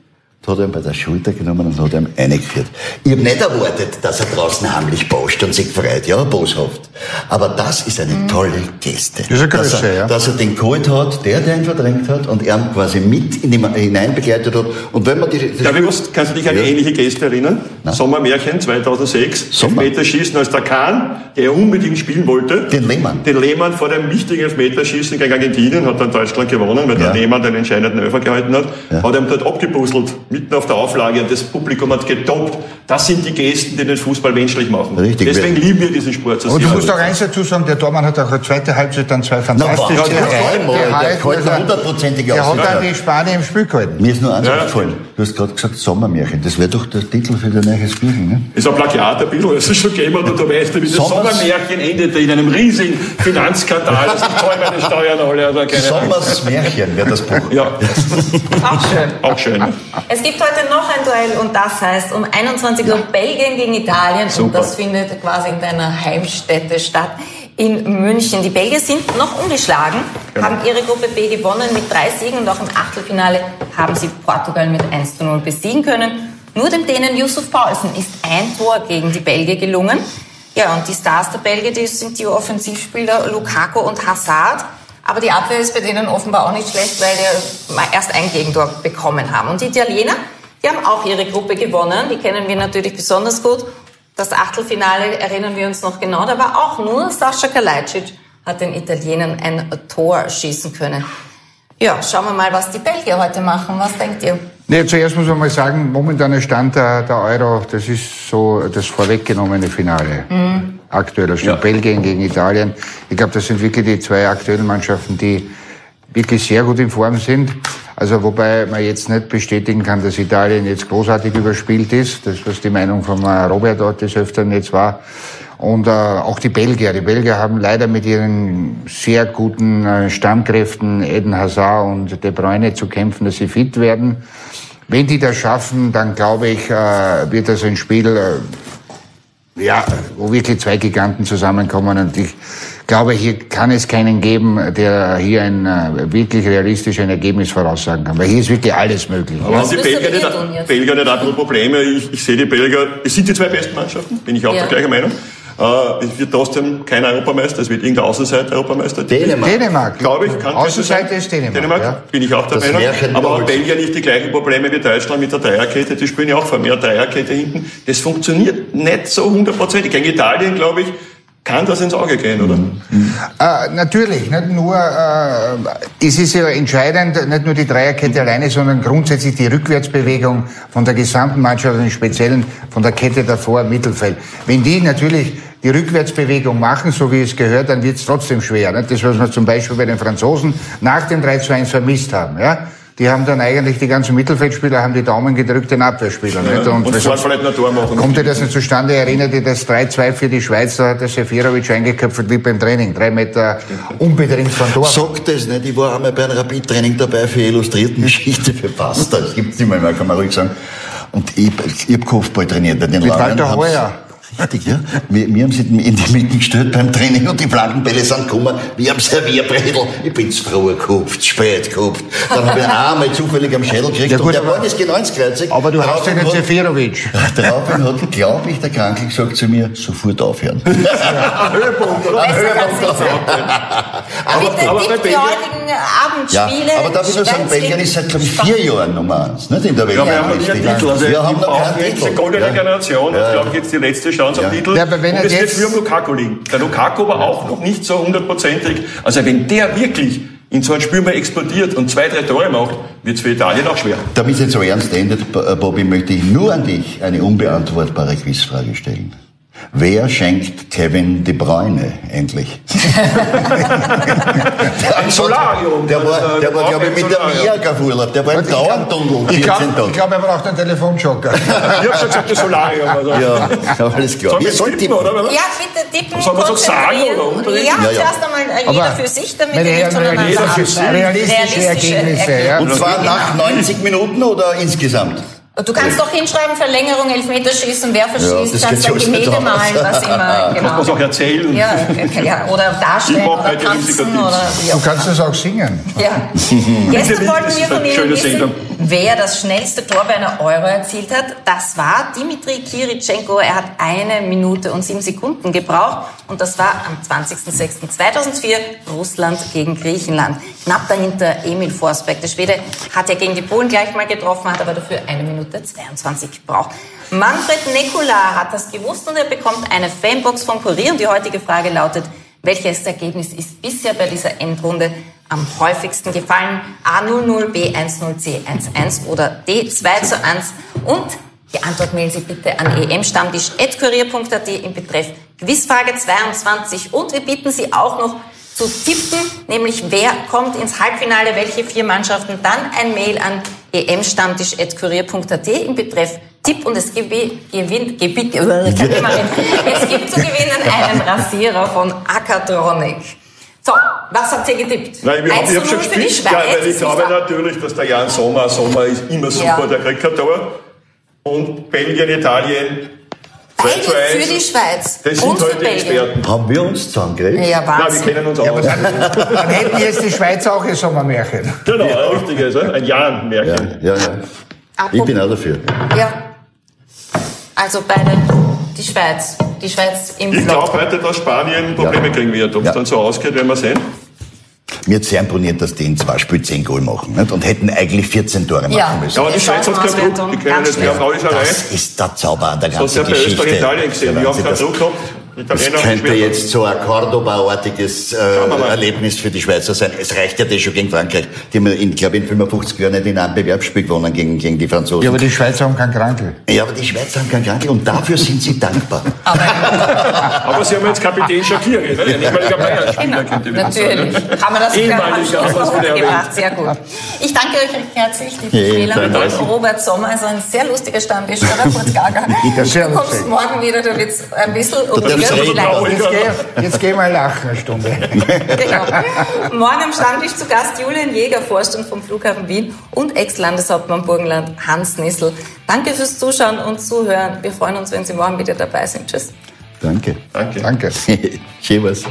hat er ihn bei der Schulter genommen und hat ihn eingeführt. Ich habe nicht erwartet, dass er draußen heimlich bauscht und sich freut, ja, boshaft. Aber das ist eine tolle Geste. Das ist eine dass, Größe, er, ja. dass er den geholt hat, der, der ihn verdrängt hat und er quasi mit in die, hinein begleitet hat. Und wenn man die, das Darf ich was, kannst du dich an eine Ja. ähnliche Geste erinnern? Sommermärchen 2006. Sommer. Elfmeterschießen als der Kahn, der unbedingt spielen wollte. Den Lehmann. Den Lehmann vor dem wichtigen Elfmeterschießen gegen Argentinien hat dann Deutschland gewonnen, weil Ja. der Lehmann den entscheidenden Öfer gehalten hat. Ja. Hat ihm dort abgepuzzelt, mitten auf der Auflage und das Publikum hat getoppt. Das sind die Gesten, die den Fußball menschlich machen. Richtig. Deswegen lieben wir diesen Sport so Und du sehr. musst auch eins dazu sagen, der Tormann hat auch eine zweite Halbzeit dann zwei fantastische Na, der hundertprozentige Der hat dann die Spanier im Spiel gehalten. Mir ist nur eins aufgefallen. Du hast gerade gesagt Sommermärchen. Das wäre doch der Titel für dein neues Büchlein, ne? ist ein Plagiat ein bisschen, das ist schon gegeben, und du weißt, wie das Sommermärchen endete in einem riesigen Finanzskandal. Das zahlen meine Steuern alle, also keine. Sommers Märchen wäre das Buch. Ja, Auch schön. auch schön. Es gibt heute noch ein Duell und das heißt um 21 Uhr Belgien gegen Italien und Super. das findet quasi in deiner Heimstätte statt. In München. Die Belgier sind noch ungeschlagen, Genau. haben ihre Gruppe B gewonnen mit drei Siegen und auch im Achtelfinale haben sie Portugal mit 1 zu 0 besiegen können. Nur dem Dänen Yusuf Paulsen ist ein Tor gegen die Belgier gelungen. Ja, und die Stars der Belgier, die sind die Offensivspieler Lukaku und Hazard. Aber die Abwehr ist bei denen offenbar auch nicht schlecht, weil die erst ein Gegentor bekommen haben. Und die Italiener, die haben auch ihre Gruppe gewonnen. Die kennen wir natürlich besonders gut. Das Achtelfinale erinnern wir uns noch genau. Da war auch nur Sascha Kalajdzic hat den Italienern ein Tor schießen können. Ja, schauen wir mal, was die Belgier heute machen. Was denkt ihr? Nee, zuerst muss man mal sagen, momentaner Stand der, der Euro, das ist so das vorweggenommene Finale. Aktueller Stand. Belgien gegen Italien. Ich glaube, das sind wirklich die zwei aktuellen Mannschaften, die wirklich sehr gut in Form sind. Also wobei man jetzt nicht bestätigen kann, dass Italien jetzt großartig überspielt ist. Das, was die Meinung von Robert dort des Öfteren jetzt war. Und äh, auch die Belgier. Die Belgier haben leider mit ihren sehr guten äh, Stammkräften Eden Hazard und De Bruyne zu kämpfen, dass sie fit werden. Wenn die das schaffen, dann glaube ich, äh, wird das ein Spiel, äh, ja, wo wirklich zwei Giganten zusammenkommen. Und ich glaube, hier kann es keinen geben, der hier ein äh, wirklich realistisch ein Ergebnis voraussagen kann. Weil hier ist wirklich alles möglich. Aber haben die Belgier nicht. Belgier nicht auch Probleme? Ich, ich sehe die Belgier, es sind die zwei besten Mannschaften, bin ich auch Ja. der gleichen Meinung. Äh, es wird trotzdem kein Europameister, es wird irgendein Außenseiter Europameister. Dänemark. Dänemark. Glaube ich, kann Außenseite ist Dänemark. Dänemark, Ja. bin ich auch der Das Meinung. Aber haben wiederholt. Belgier nicht die gleichen Probleme wie Deutschland mit der Dreierkette? Die spielen ja auch vor mehr Dreierkette hinten. Das funktioniert nicht so hundertprozentig. Gegen Italien, glaube ich, kann das ins Auge gehen, oder? Äh, natürlich, nicht nur, äh, es ist ja entscheidend, nicht nur die Dreierkette alleine, sondern grundsätzlich die Rückwärtsbewegung von der gesamten Mannschaft und im Speziellen von der Kette davor im Mittelfeld. Wenn die natürlich die Rückwärtsbewegung machen, so wie es gehört, dann wird es trotzdem schwer. Nicht? Das, was wir zum Beispiel bei den Franzosen nach dem 3 zu 1 vermisst haben. Ja? Die haben dann eigentlich, die ganzen Mittelfeldspieler haben die Daumen gedrückt den Abwehrspielern. nicht? und allem vielleicht noch Tor machen. Kommt dir das nicht zustande? Erinnert ihr das 3-2 für die Schweiz? Da hat der Seferovic eingeköpft wie beim Training. Drei Meter unbedingt von Tor. Sag das nicht. Ich war einmal bei einem Rapid-Training dabei für illustrierten Geschichte für Pasta. Das gibt's nicht mehr, kann man ruhig sagen. Und ich, ich hab Kopfball trainiert. Den Mit Walter Heuer. Richtig, ja. Wir, wir haben sie in die Mitte gestellt beim Training und die Flankenbälle sind gekommen. Wir haben Servierbredel. Ich bin zu früh gekupft, zu spät gekupft. Dann habe ich einmal zufällig am Schädel gekriegt Ja gut, und der aber- Mann ist genau ins Kreuzig. Aber du hast ja den Seferovic. Daraufhin hat, glaube ich, der Krankel gesagt zu mir, sofort aufhören. Höhepunkt, oder? Besser kann's nicht sein. Aber- Bitte aber bei die Belgien- heutigen Ja, Abendspiele. aber darf ich nur sagen, Belgien ist seit, glaube ich, vier Jahren Nummer eins, nicht in der Welt. Ja, wir haben noch nie einen Titel. Also wir haben die noch keinen Titel. eine goldene Ja. Generation. Ja. Das glaube ich jetzt die letzte Chance Ja. am Titel. Ja, aber wenn und er es wird jetzt- für am Lukaku liegen. Der Lukaku war auch noch nicht so hundertprozentig. Also wenn der wirklich in so ein Spiel mal explodiert und zwei, drei Tore macht, wird es für Italien auch schwer. Damit es jetzt so ernst endet, Bobby, möchte ich nur an dich eine unbeantwortbare Quizfrage stellen. Wer schenkt Kevin De Bruyne endlich? Ein Solarium. Der war, der war glaube ich, mit der auf Urlaub. Der war im Dauertunnel, Ich 14 glaube, er braucht einen Telefonjoker. Ich habe schon gesagt, das Solarium. Also. Ja, alles klar. Sollen wir sollen tippen, oder? Ja, bitte tippen. Sollen wir so sagen oder umdrehen? Ja, Ja, ja. zuerst einmal äh, jeder Aber, für sich, damit meine wir nicht Herren, sich. Realistische Ergebnisse, ja. Und zwar nach 90 Minuten oder insgesamt? Du kannst doch hinschreiben, Verlängerung, Elfmeterschießen, wer verschießt, das kannst schon Gemälde aus. malen, was immer. Genau. Kann man auch erzählen. Ja, ja, oder darstellen oder heute tanzen oder wie Du kannst das auch singen. ja. Gestern wollten wir von Ihnen schöne wissen, Sendung. Wer das schnellste Tor bei einer Euro erzielt hat. Das war Dimitri Kiritschenko. Er hat eine Minute und sieben Sekunden gebraucht. Und das war am 20.06.2004 Russland gegen Griechenland. Knapp dahinter Emil Forsberg. Der Schwede hat ja gegen die Polen gleich mal getroffen, hat aber dafür eine Minute 22 gebraucht. Manfred Nekula hat das gewusst und er bekommt eine Fanbox vom Kurier. Und die heutige Frage lautet, welches Ergebnis ist bisher bei dieser Endrunde am häufigsten gefallen? A00, B10, C11 oder D2 zu 1? Und die Antwort mailen Sie bitte an emstammtisch.kurier.at im Betreff Quizfrage 22. Und wir bitten Sie auch noch zu tippen, nämlich wer kommt ins Halbfinale, welche vier Mannschaften, dann ein Mail an emstammtisch.kurier.at im Betreff Tipp und es gibt, gewinnt, gewinnt, es gibt zu gewinnen einen Rasierer von Akatronic. So, was habt ihr getippt? Nein, wir haben, 1 ich zu habe schon 0 für die gespielt, Schweiz. ja, weil ich glaube natürlich, dass der Jan Sommer, Sommer ist immer super, Ja. der kriegt kein Tor. Und Belgien, Italien, 2 zu Beide 1. für die Schweiz Das und sind für die Belgien. Experten. Haben wir uns zusammengekriegt? Ja, Ja, wir Wahnsinn. kennen uns Ja, aber dann, dann hätten jetzt die Schweiz auch ihr Sommermärchen. Genau, ein richtiges, äh, ein Ja, Jan-Märchen. ja, ja. Ich bin auch dafür. Ja. Also beide die Schweiz. Die Schweiz im Ich glaube heute, dass Spanien Probleme Ja. kriegen wird. Ob es Ja. dann so ausgeht, werden wir sehen. Mir hat sehr imponiert, dass die in zwei Spielen 10 Goal machen nicht? und hätten eigentlich 14 Tore machen Ja. müssen. Ja, aber die Schweiz hat keinen Druck. Die können auf Auliserei. Das ist der Zauber an der So ganzen sehr bei Geschichte. Österreich, Italien gesehen. Der Die haben keinen das- Druck gehabt. Das haben könnte jetzt so ein Cordoba-artiges äh. Erlebnis für die Schweizer sein. Es reicht ja das schon gegen Frankreich. Die haben, in, glaube ich, in 55 Jahren nicht in einem Bewerbsspiel gewonnen gegen, gegen die Franzosen. Ja, aber die Schweizer haben keinen Krankel. Ja, aber die Schweizer haben keinen Krankel und dafür sind sie dankbar. Aber sie haben jetzt Kapitän Shakiri, ne? ein ehemaliger Bayern-Spieler. Genau, natürlich. sagen. Haben wir das Ehemaliger, haben gebracht. Sehr gut. Ich danke euch recht herzlich, liebe Fehler mit danke. euch. Robert Sommer ist ein sehr lustiger Stammtisch? Kurt Gager. Ja, sehr du kommst morgen wieder, da wird's ein bisschen darfst vielleicht. Jetzt geh, jetzt geh mal lachen eine Stunde. Genau. Morgen am Stammtisch zu Gast Julian Jäger, Vorstand vom Flughafen Wien und Ex-Landeshauptmann Burgenland Hans Nissel. Danke fürs Zuschauen und Zuhören. Wir freuen uns, wenn Sie morgen wieder dabei sind. Tschüss. Danke. Danke. Danke. Was.